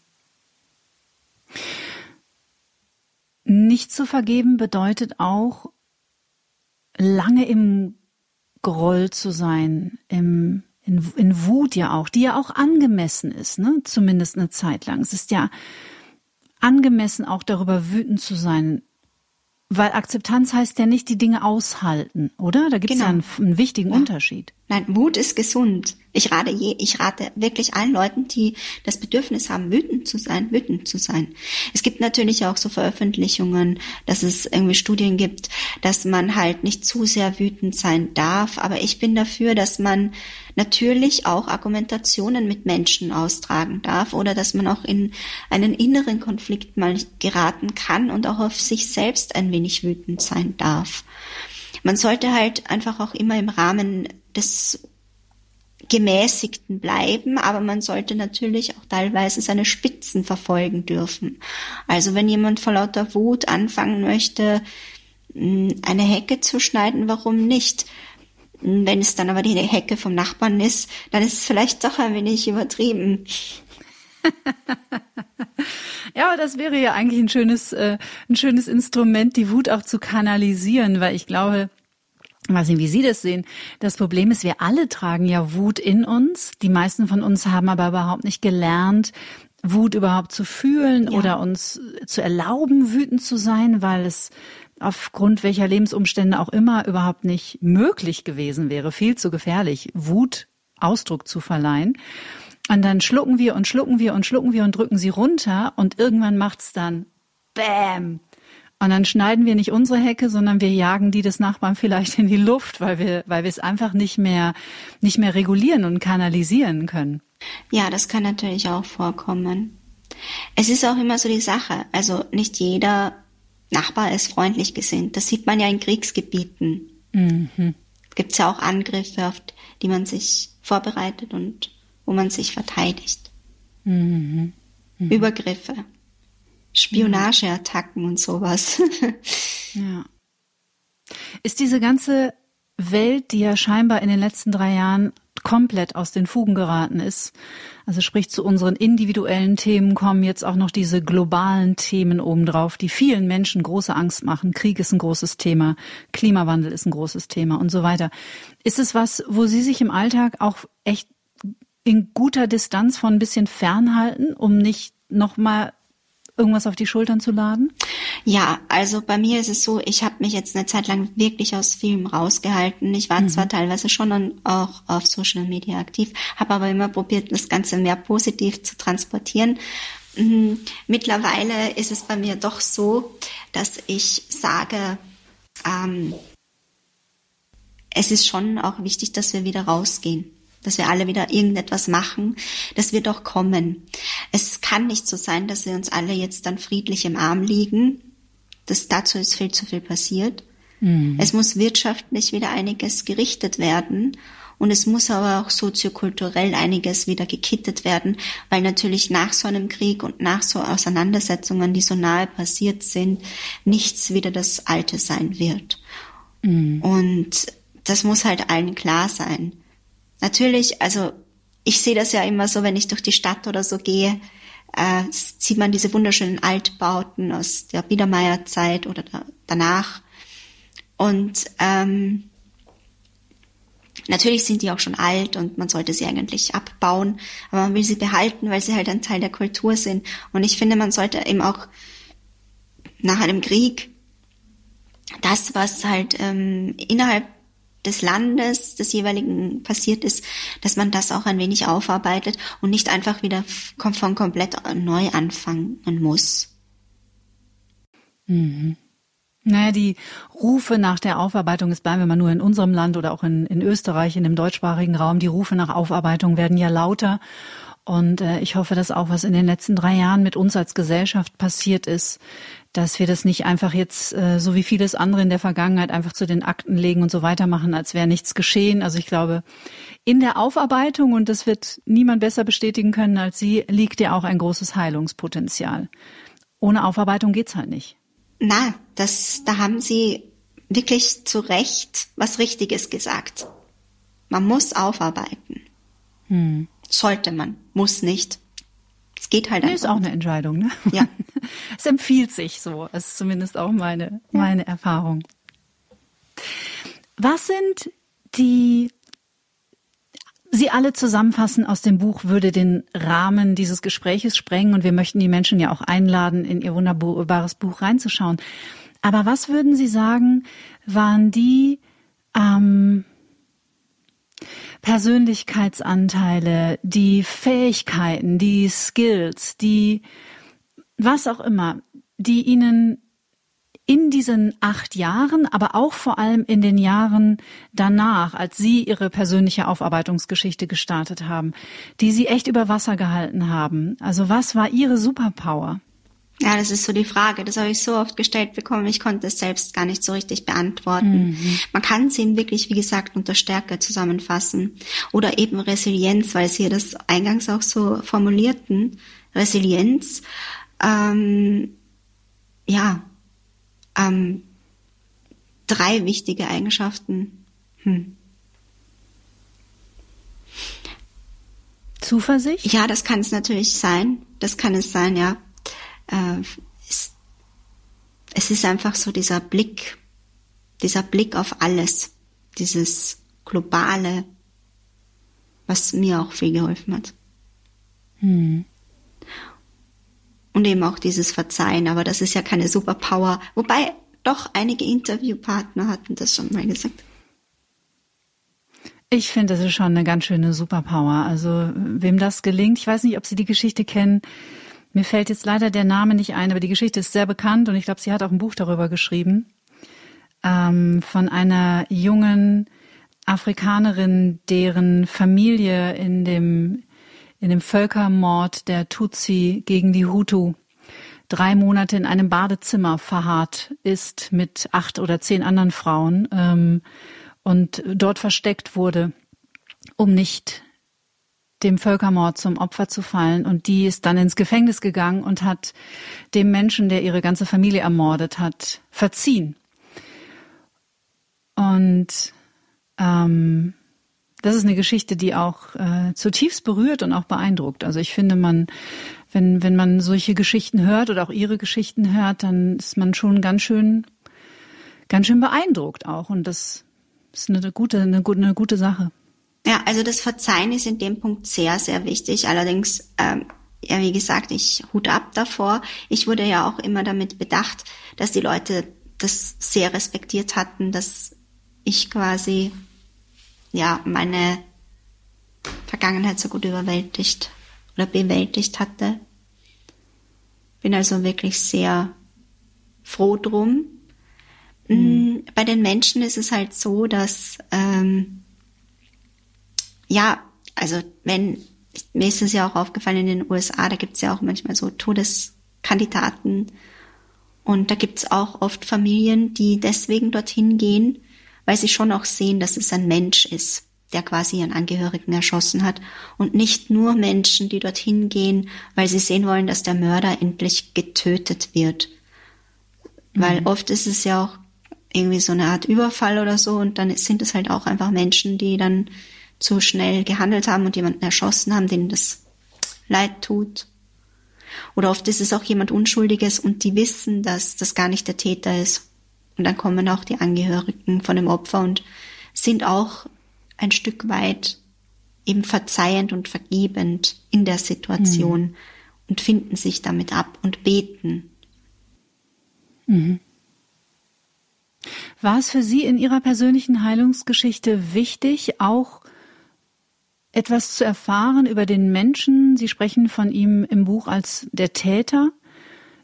Nicht zu vergeben bedeutet auch, lange im Groll zu sein, im, in, in Wut ja auch, die ja auch angemessen ist, ne? zumindest eine Zeit lang. Es ist ja angemessen, auch darüber wütend zu sein, weil Akzeptanz heißt ja nicht die Dinge aushalten, oder? Da gibt es genau. ja einen, einen wichtigen ja. Unterschied. Nein, Wut ist gesund. Ich rate je, ich rate wirklich allen Leuten, die das Bedürfnis haben, wütend zu sein, wütend zu sein. Es gibt natürlich auch so Veröffentlichungen, dass es irgendwie Studien gibt, dass man halt nicht zu sehr wütend sein darf. Aber ich bin dafür, dass man natürlich auch Argumentationen mit Menschen austragen darf oder dass man auch in einen inneren Konflikt mal geraten kann und auch auf sich selbst ein wenig wütend sein darf. Man sollte halt einfach auch immer im Rahmen des Gemäßigten bleiben, aber man sollte natürlich auch teilweise seine Spitzen verfolgen dürfen. Also wenn jemand vor lauter Wut anfangen möchte, eine Hecke zu schneiden, warum nicht? Wenn es dann aber die Hecke vom Nachbarn ist, dann ist es vielleicht doch ein wenig übertrieben. ja, das wäre ja eigentlich ein schönes, äh, ein schönes Instrument, die Wut auch zu kanalisieren, weil ich glaube, ich weiß nicht, wie Sie das sehen. Das Problem ist, wir alle tragen ja Wut in uns. Die meisten von uns haben aber überhaupt nicht gelernt, Wut überhaupt zu fühlen ja. oder uns zu erlauben, wütend zu sein, weil es aufgrund welcher Lebensumstände auch immer überhaupt nicht möglich gewesen wäre, viel zu gefährlich, Wut Ausdruck zu verleihen. Und dann schlucken wir und schlucken wir und schlucken wir und drücken sie runter und irgendwann macht's dann Bäm und dann schneiden wir nicht unsere Hecke, sondern wir jagen die des Nachbarn vielleicht in die Luft, weil wir, weil wir es einfach nicht mehr, nicht mehr regulieren und kanalisieren können. Ja, das kann natürlich auch vorkommen. Es ist auch immer so die Sache. Also nicht jeder Nachbar ist freundlich gesinnt. Das sieht man ja in Kriegsgebieten. Mhm. Gibt es ja auch Angriffe, auf die man sich vorbereitet und wo man sich verteidigt. Mhm. Mhm. Übergriffe. Spionageattacken und sowas. ja. Ist diese ganze Welt, die ja scheinbar in den letzten drei Jahren komplett aus den Fugen geraten ist. Also sprich zu unseren individuellen Themen kommen jetzt auch noch diese globalen Themen obendrauf, die vielen Menschen große Angst machen. Krieg ist ein großes Thema, Klimawandel ist ein großes Thema und so weiter. Ist es was, wo Sie sich im Alltag auch echt in guter Distanz von ein bisschen fernhalten, um nicht nochmal irgendwas auf die Schultern zu laden? Ja, also bei mir ist es so, ich habe mich jetzt eine Zeit lang wirklich aus Filmen rausgehalten. Ich war mhm. zwar teilweise schon auch auf Social Media aktiv, habe aber immer probiert, das Ganze mehr positiv zu transportieren. Mhm. Mittlerweile ist es bei mir doch so, dass ich sage, ähm, es ist schon auch wichtig, dass wir wieder rausgehen dass wir alle wieder irgendetwas machen, dass wir doch kommen. Es kann nicht so sein, dass wir uns alle jetzt dann friedlich im Arm liegen. Das, dazu ist viel zu viel passiert. Mhm. Es muss wirtschaftlich wieder einiges gerichtet werden. Und es muss aber auch soziokulturell einiges wieder gekittet werden, weil natürlich nach so einem Krieg und nach so Auseinandersetzungen, die so nahe passiert sind, nichts wieder das Alte sein wird. Mhm. Und das muss halt allen klar sein natürlich, also ich sehe das ja immer so, wenn ich durch die Stadt oder so gehe, äh, sieht man diese wunderschönen Altbauten aus der Biedermeierzeit oder da, danach. Und ähm, natürlich sind die auch schon alt und man sollte sie eigentlich abbauen, aber man will sie behalten, weil sie halt ein Teil der Kultur sind. Und ich finde, man sollte eben auch nach einem Krieg das, was halt ähm, innerhalb des Landes, des jeweiligen passiert ist, dass man das auch ein wenig aufarbeitet und nicht einfach wieder von komplett neu anfangen muss. Mhm. Naja, die Rufe nach der Aufarbeitung, jetzt bleiben wir mal nur in unserem Land oder auch in, in Österreich, in dem deutschsprachigen Raum, die Rufe nach Aufarbeitung werden ja lauter. Und äh, ich hoffe, dass auch was in den letzten drei Jahren mit uns als Gesellschaft passiert ist, dass wir das nicht einfach jetzt, äh, so wie vieles andere in der Vergangenheit, einfach zu den Akten legen und so weitermachen, als wäre nichts geschehen. Also ich glaube, in der Aufarbeitung, und das wird niemand besser bestätigen können als Sie, liegt ja auch ein großes Heilungspotenzial. Ohne Aufarbeitung geht's halt nicht. Na, das, da haben Sie wirklich zu Recht was Richtiges gesagt. Man muss aufarbeiten. Hm. Sollte man, muss nicht. Es geht halt nee, einfach. Ist auch eine Entscheidung, ne? Ja. es empfiehlt sich so. Das ist zumindest auch meine, ja. meine Erfahrung. Was sind die Sie alle zusammenfassen aus dem Buch würde den Rahmen dieses Gespräches sprengen und wir möchten die Menschen ja auch einladen, in ihr wunderbares Buch reinzuschauen. Aber was würden Sie sagen, waren die ähm, Persönlichkeitsanteile, die Fähigkeiten, die Skills, die was auch immer, die ihnen in diesen acht Jahren, aber auch vor allem in den Jahren danach, als Sie Ihre persönliche Aufarbeitungsgeschichte gestartet haben, die Sie echt über Wasser gehalten haben. Also was war Ihre Superpower? Ja, das ist so die Frage. Das habe ich so oft gestellt bekommen. Ich konnte es selbst gar nicht so richtig beantworten. Mhm. Man kann es eben wirklich, wie gesagt, unter Stärke zusammenfassen. Oder eben Resilienz, weil Sie das eingangs auch so formulierten. Resilienz, ähm, ja, ähm, drei wichtige Eigenschaften. Hm. Zuversicht? Ja, das kann es natürlich sein. Das kann es sein, ja äh, es, es ist einfach so dieser Blick, dieser Blick auf alles, dieses globale, was mir auch viel geholfen hat. Hm. Und eben auch dieses Verzeihen, aber das ist ja keine Superpower. Wobei doch einige Interviewpartner hatten das schon mal gesagt. Ich finde, das ist schon eine ganz schöne Superpower. Also wem das gelingt, ich weiß nicht, ob Sie die Geschichte kennen, mir fällt jetzt leider der Name nicht ein, aber die Geschichte ist sehr bekannt und ich glaube, sie hat auch ein Buch darüber geschrieben. Ähm, von einer jungen Afrikanerin, deren Familie in dem, in dem Völkermord der Tutsi gegen die Hutu drei Monate in einem Badezimmer verharrt ist mit acht oder zehn anderen Frauen ähm, und dort versteckt wurde, um nicht dem Völkermord zum Opfer zu fallen. Und die ist dann ins Gefängnis gegangen und hat dem Menschen, der ihre ganze Familie ermordet hat, verziehen. Und ähm, das ist eine Geschichte, die auch äh, zutiefst berührt und auch beeindruckt. Also ich finde, man, wenn, wenn man solche Geschichten hört oder auch ihre Geschichten hört, dann ist man schon ganz schön, ganz schön beeindruckt auch. Und das ist eine gute, eine, eine gute Sache. Ja, also das Verzeihen ist in dem Punkt sehr, sehr wichtig. Allerdings, ähm, ja, wie gesagt, ich hut ab davor. Ich wurde ja auch immer damit bedacht, dass die Leute das sehr respektiert hatten, dass ich quasi ja meine Vergangenheit so gut überwältigt oder bewältigt hatte. Bin also wirklich sehr froh drum. Mhm. Bei den Menschen ist es halt so, dass ähm, ja, also wenn mir ist es ja auch aufgefallen in den USA, da gibt es ja auch manchmal so Todeskandidaten und da gibt es auch oft Familien, die deswegen dorthin gehen, weil sie schon auch sehen, dass es ein Mensch ist, der quasi ihren Angehörigen erschossen hat und nicht nur Menschen, die dorthin gehen, weil sie sehen wollen, dass der Mörder endlich getötet wird. Mhm. Weil oft ist es ja auch irgendwie so eine Art Überfall oder so und dann sind es halt auch einfach Menschen, die dann zu schnell gehandelt haben und jemanden erschossen haben, denen das leid tut. Oder oft ist es auch jemand Unschuldiges und die wissen, dass das gar nicht der Täter ist und dann kommen auch die Angehörigen von dem Opfer und sind auch ein Stück weit eben verzeihend und vergebend in der Situation mhm. und finden sich damit ab und beten. Mhm. War es für Sie in Ihrer persönlichen Heilungsgeschichte wichtig, auch etwas zu erfahren über den Menschen? Sie sprechen von ihm im Buch als der Täter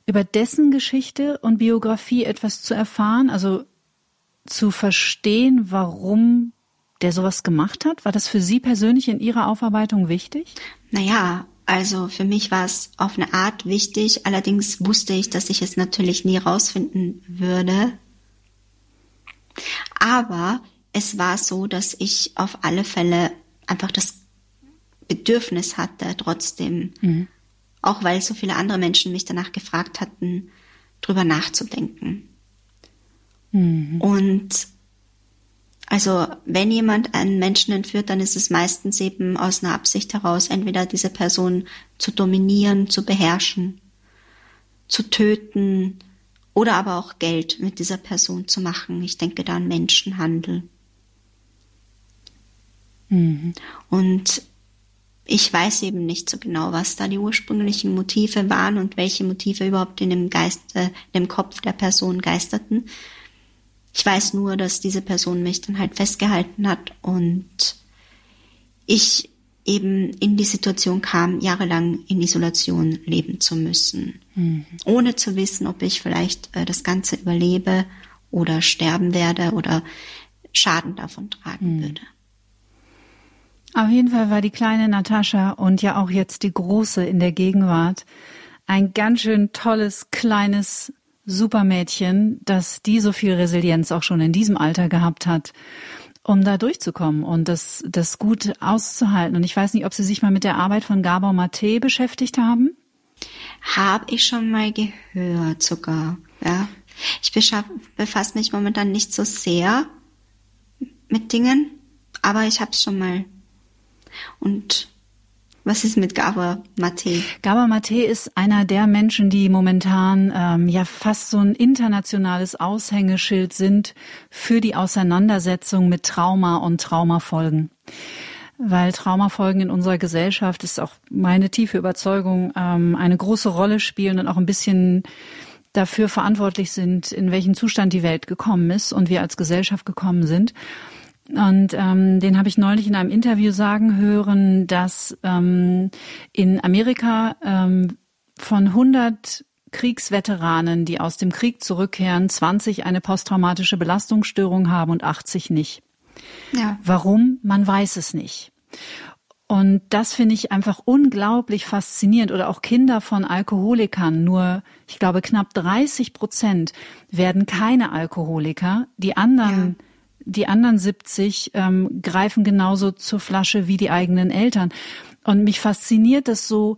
über dessen Geschichte und Biografie etwas zu erfahren, also zu verstehen, warum der sowas gemacht hat? War das für Sie persönlich in Ihrer Aufarbeitung wichtig? Naja, also für mich war es auf eine Art wichtig. Allerdings wusste ich, dass ich es natürlich nie rausfinden würde. Aber es war so, dass ich auf alle Fälle einfach das Bedürfnis hatte, trotzdem mhm auch weil so viele andere Menschen mich danach gefragt hatten, drüber nachzudenken. Mhm. Und also wenn jemand einen Menschen entführt, dann ist es meistens eben aus einer Absicht heraus, entweder diese Person zu dominieren, zu beherrschen, zu töten oder aber auch Geld mit dieser Person zu machen. Ich denke da an Menschenhandel. Mhm. Und ich weiß eben nicht so genau, was da die ursprünglichen Motive waren und welche Motive überhaupt in dem Geist, äh, in dem Kopf der Person geisterten. Ich weiß nur, dass diese Person mich dann halt festgehalten hat und ich eben in die Situation kam, jahrelang in Isolation leben zu müssen, mhm. ohne zu wissen, ob ich vielleicht äh, das Ganze überlebe oder sterben werde oder Schaden davon tragen mhm. würde. Auf jeden Fall war die kleine Natascha und ja auch jetzt die große in der Gegenwart ein ganz schön tolles, kleines Supermädchen, dass die so viel Resilienz auch schon in diesem Alter gehabt hat, um da durchzukommen und das, das gut auszuhalten. Und ich weiß nicht, ob Sie sich mal mit der Arbeit von Gabor Mate beschäftigt haben? Habe ich schon mal gehört sogar, ja. Ich befasse mich momentan nicht so sehr mit Dingen, aber ich habe es schon mal und was ist mit Gabor Mate? Gabor Mate ist einer der Menschen, die momentan ähm, ja fast so ein internationales Aushängeschild sind für die Auseinandersetzung mit Trauma und Traumafolgen. Weil Traumafolgen in unserer Gesellschaft ist auch meine tiefe Überzeugung ähm, eine große Rolle spielen und auch ein bisschen dafür verantwortlich sind, in welchen Zustand die Welt gekommen ist und wir als Gesellschaft gekommen sind. Und ähm, den habe ich neulich in einem Interview sagen hören, dass ähm, in Amerika ähm, von 100 Kriegsveteranen, die aus dem Krieg zurückkehren, 20 eine posttraumatische Belastungsstörung haben und 80 nicht. Ja. Warum? Man weiß es nicht. Und das finde ich einfach unglaublich faszinierend. Oder auch Kinder von Alkoholikern. Nur, ich glaube, knapp 30 Prozent werden keine Alkoholiker. Die anderen ja die anderen 70 ähm, greifen genauso zur Flasche wie die eigenen Eltern. Und mich fasziniert das so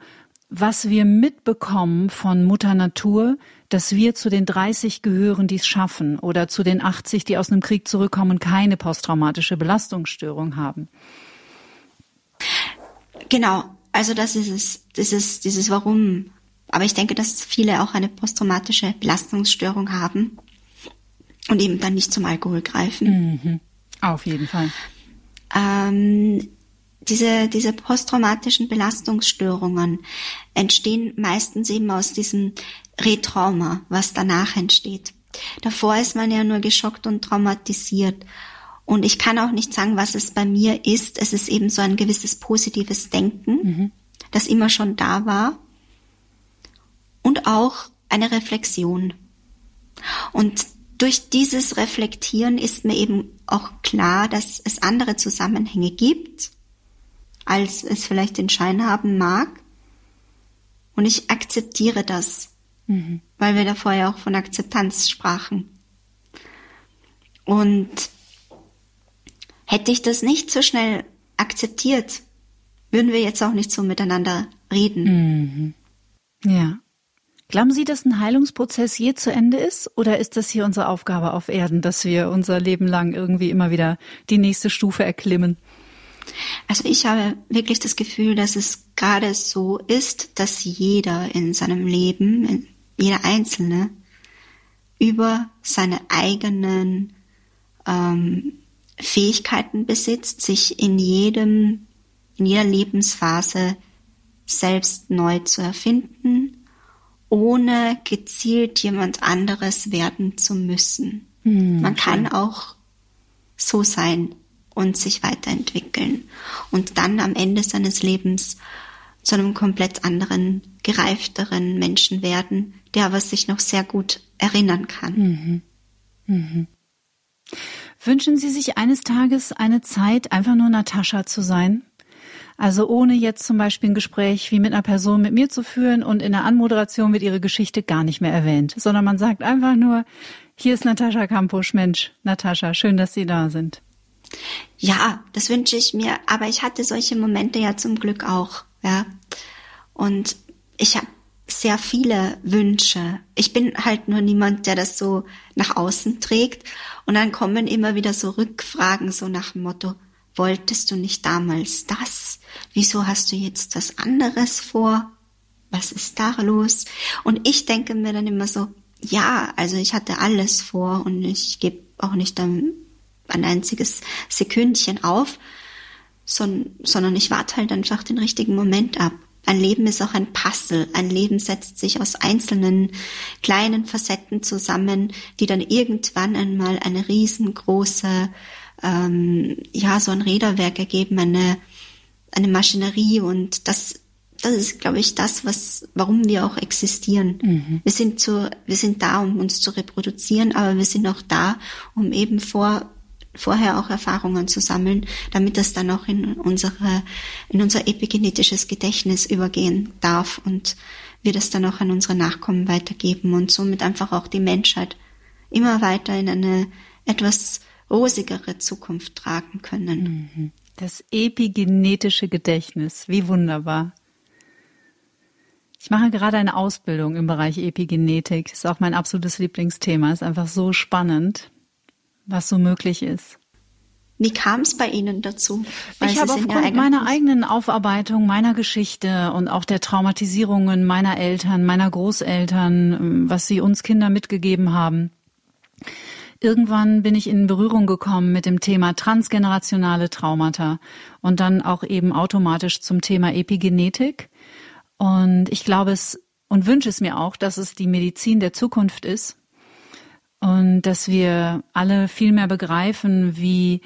was wir mitbekommen von Mutter Natur, dass wir zu den 30 gehören, die es schaffen oder zu den 80, die aus einem Krieg zurückkommen und keine posttraumatische Belastungsstörung haben. Genau, also das ist es, dieses, dieses Warum. Aber ich denke, dass viele auch eine posttraumatische Belastungsstörung haben und eben dann nicht zum Alkohol greifen. Mhm. Auf jeden Fall. Ähm, diese, diese posttraumatischen Belastungsstörungen entstehen meistens eben aus diesem Retrauma, was danach entsteht. Davor ist man ja nur geschockt und traumatisiert. Und ich kann auch nicht sagen, was es bei mir ist. Es ist eben so ein gewisses positives Denken, mhm. das immer schon da war. Und auch eine Reflexion. Und durch dieses Reflektieren ist mir eben auch klar, dass es andere Zusammenhänge gibt, als es vielleicht den Schein haben mag. Und ich akzeptiere das, mhm. weil wir da vorher auch von Akzeptanz sprachen. Und hätte ich das nicht so schnell akzeptiert, würden wir jetzt auch nicht so miteinander reden. Mhm. Ja. Glauben Sie, dass ein Heilungsprozess je zu Ende ist? Oder ist das hier unsere Aufgabe auf Erden, dass wir unser Leben lang irgendwie immer wieder die nächste Stufe erklimmen? Also ich habe wirklich das Gefühl, dass es gerade so ist, dass jeder in seinem Leben, jeder Einzelne, über seine eigenen ähm, Fähigkeiten besitzt, sich in jedem, in jeder Lebensphase selbst neu zu erfinden ohne gezielt jemand anderes werden zu müssen. Mhm. Man kann auch so sein und sich weiterentwickeln und dann am Ende seines Lebens zu einem komplett anderen, gereifteren Menschen werden, der aber sich noch sehr gut erinnern kann. Mhm. Mhm. Wünschen Sie sich eines Tages eine Zeit, einfach nur Natascha zu sein? Also ohne jetzt zum Beispiel ein Gespräch wie mit einer Person mit mir zu führen und in der Anmoderation wird ihre Geschichte gar nicht mehr erwähnt, sondern man sagt einfach nur, hier ist Natascha Kampusch, Mensch, Natascha, schön, dass Sie da sind. Ja, das wünsche ich mir, aber ich hatte solche Momente ja zum Glück auch, ja. Und ich habe sehr viele Wünsche. Ich bin halt nur niemand, der das so nach außen trägt. Und dann kommen immer wieder so Rückfragen, so nach dem Motto, wolltest du nicht damals das? Wieso hast du jetzt was anderes vor? Was ist da los? Und ich denke mir dann immer so, ja, also ich hatte alles vor und ich gebe auch nicht ein, ein einziges Sekündchen auf, sondern ich warte halt einfach den richtigen Moment ab. Ein Leben ist auch ein Puzzle. Ein Leben setzt sich aus einzelnen kleinen Facetten zusammen, die dann irgendwann einmal eine riesengroße ähm, ja so ein Räderwerk ergeben, eine eine Maschinerie und das das ist, glaube ich, das, was, warum wir auch existieren. Mhm. Wir sind zu, wir sind da, um uns zu reproduzieren, aber wir sind auch da, um eben vor, vorher auch Erfahrungen zu sammeln, damit das dann auch in unsere, in unser epigenetisches Gedächtnis übergehen darf und wir das dann auch an unsere Nachkommen weitergeben und somit einfach auch die Menschheit immer weiter in eine etwas rosigere Zukunft tragen können. Mhm. Das epigenetische Gedächtnis, wie wunderbar. Ich mache gerade eine Ausbildung im Bereich Epigenetik. Das ist auch mein absolutes Lieblingsthema. Ist einfach so spannend, was so möglich ist. Wie kam es bei Ihnen dazu? Weil ich habe aufgrund meiner eigenen Aufarbeitung meiner Geschichte und auch der Traumatisierungen meiner Eltern, meiner Großeltern, was sie uns Kinder mitgegeben haben, Irgendwann bin ich in Berührung gekommen mit dem Thema transgenerationale Traumata und dann auch eben automatisch zum Thema Epigenetik. Und ich glaube es und wünsche es mir auch, dass es die Medizin der Zukunft ist und dass wir alle viel mehr begreifen, wie,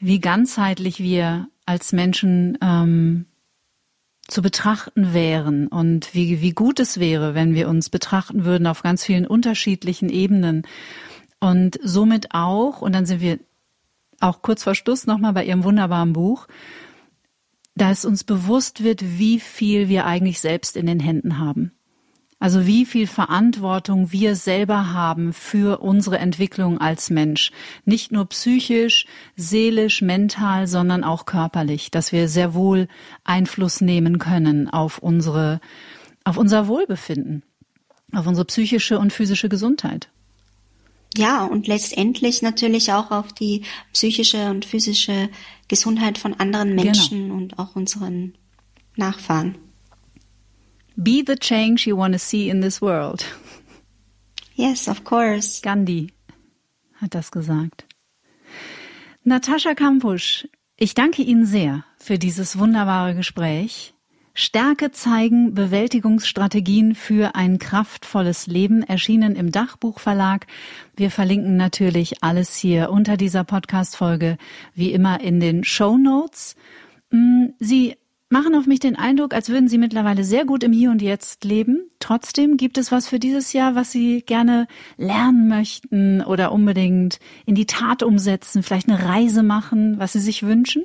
wie ganzheitlich wir als Menschen ähm, zu betrachten wären und wie, wie gut es wäre, wenn wir uns betrachten würden auf ganz vielen unterschiedlichen Ebenen und somit auch, und dann sind wir auch kurz vor Schluss nochmal bei Ihrem wunderbaren Buch, dass uns bewusst wird, wie viel wir eigentlich selbst in den Händen haben. Also wie viel Verantwortung wir selber haben für unsere Entwicklung als Mensch. Nicht nur psychisch, seelisch, mental, sondern auch körperlich, dass wir sehr wohl Einfluss nehmen können auf unsere, auf unser Wohlbefinden, auf unsere psychische und physische Gesundheit. Ja, und letztendlich natürlich auch auf die psychische und physische Gesundheit von anderen genau. Menschen genau. und auch unseren Nachfahren. Be the change you want to see in this world. Yes, of course. Gandhi hat das gesagt. Natascha Kampusch, ich danke Ihnen sehr für dieses wunderbare Gespräch. Stärke zeigen Bewältigungsstrategien für ein kraftvolles Leben erschienen im Dachbuchverlag. Wir verlinken natürlich alles hier unter dieser Podcast-Folge, wie immer in den Show Notes. Mm, Sie machen auf mich den Eindruck, als würden Sie mittlerweile sehr gut im Hier und Jetzt leben. Trotzdem gibt es was für dieses Jahr, was Sie gerne lernen möchten oder unbedingt in die Tat umsetzen, vielleicht eine Reise machen, was Sie sich wünschen?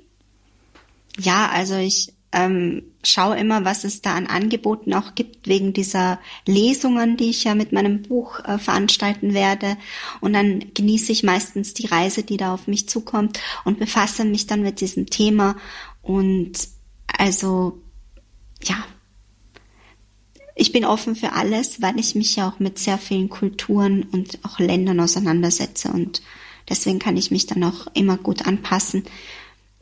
Ja, also ich ähm, schaue immer, was es da an Angeboten auch gibt, wegen dieser Lesungen, die ich ja mit meinem Buch äh, veranstalten werde. Und dann genieße ich meistens die Reise, die da auf mich zukommt und befasse mich dann mit diesem Thema und also, ja, ich bin offen für alles, weil ich mich ja auch mit sehr vielen Kulturen und auch Ländern auseinandersetze und deswegen kann ich mich dann auch immer gut anpassen.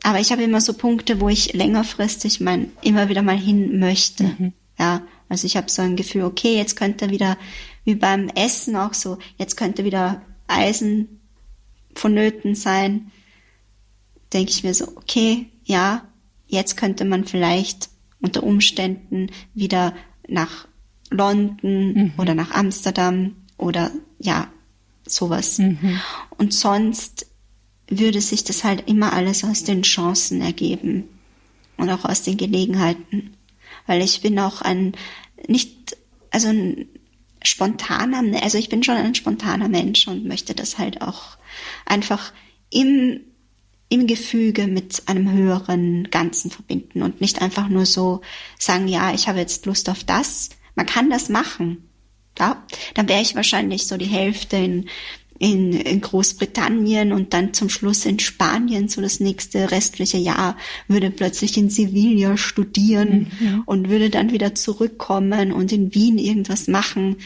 Aber ich habe immer so Punkte, wo ich längerfristig mein, immer wieder mal hin möchte. Mhm. Ja, also ich habe so ein Gefühl, okay, jetzt könnte wieder, wie beim Essen auch so, jetzt könnte wieder Eisen vonnöten sein. Denke ich mir so, okay, ja, jetzt könnte man vielleicht unter Umständen wieder nach London mhm. oder nach Amsterdam oder ja, sowas. Mhm. Und sonst würde sich das halt immer alles aus den Chancen ergeben und auch aus den Gelegenheiten. Weil ich bin auch ein, nicht, also ein spontaner, also ich bin schon ein spontaner Mensch und möchte das halt auch einfach im im Gefüge mit einem höheren Ganzen verbinden und nicht einfach nur so sagen, ja, ich habe jetzt Lust auf das. Man kann das machen. Ja, dann wäre ich wahrscheinlich so die Hälfte in, in, in Großbritannien und dann zum Schluss in Spanien, so das nächste restliche Jahr, würde plötzlich in Sevilla studieren mhm. und würde dann wieder zurückkommen und in Wien irgendwas machen.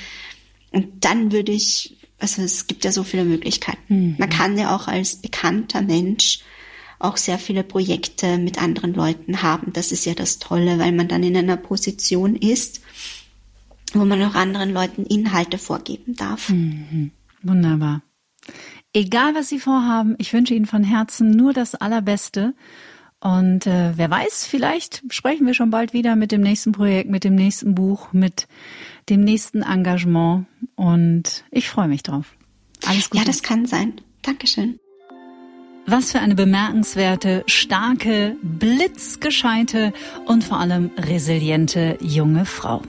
Und dann würde ich also es gibt ja so viele Möglichkeiten. Mhm. Man kann ja auch als bekannter Mensch auch sehr viele Projekte mit anderen Leuten haben. Das ist ja das Tolle, weil man dann in einer Position ist, wo man auch anderen Leuten Inhalte vorgeben darf. Mhm. Wunderbar. Egal, was Sie vorhaben, ich wünsche Ihnen von Herzen nur das Allerbeste. Und äh, wer weiß, vielleicht sprechen wir schon bald wieder mit dem nächsten Projekt, mit dem nächsten Buch, mit dem nächsten Engagement. Und ich freue mich drauf. Alles Gute. Ja, das kann sein. Dankeschön. Was für eine bemerkenswerte, starke, blitzgescheite und vor allem resiliente junge Frau.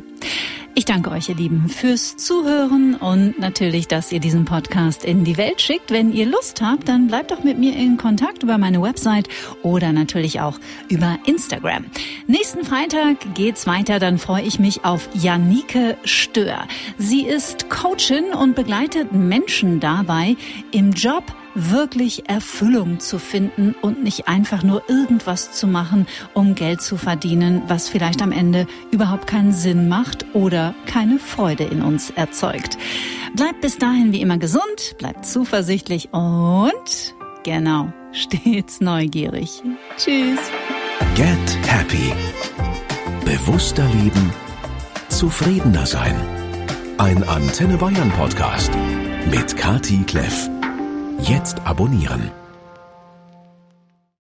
Ich danke euch, ihr Lieben, fürs Zuhören und natürlich, dass ihr diesen Podcast in die Welt schickt. Wenn ihr Lust habt, dann bleibt doch mit mir in Kontakt über meine Website oder natürlich auch über Instagram. Nächsten Freitag geht's weiter, dann freue ich mich auf Janike Stör. Sie ist Coachin und begleitet Menschen dabei, im Job wirklich Erfüllung zu finden und nicht einfach nur irgendwas zu machen, um Geld zu verdienen, was vielleicht am Ende überhaupt keinen Sinn macht oder keine Freude in uns erzeugt. Bleibt bis dahin wie immer gesund, bleibt zuversichtlich und genau, stets neugierig. Tschüss. Get Happy. Bewusster leben, zufriedener sein. Ein Antenne Bayern Podcast mit Kati Kleff. Jetzt abonnieren.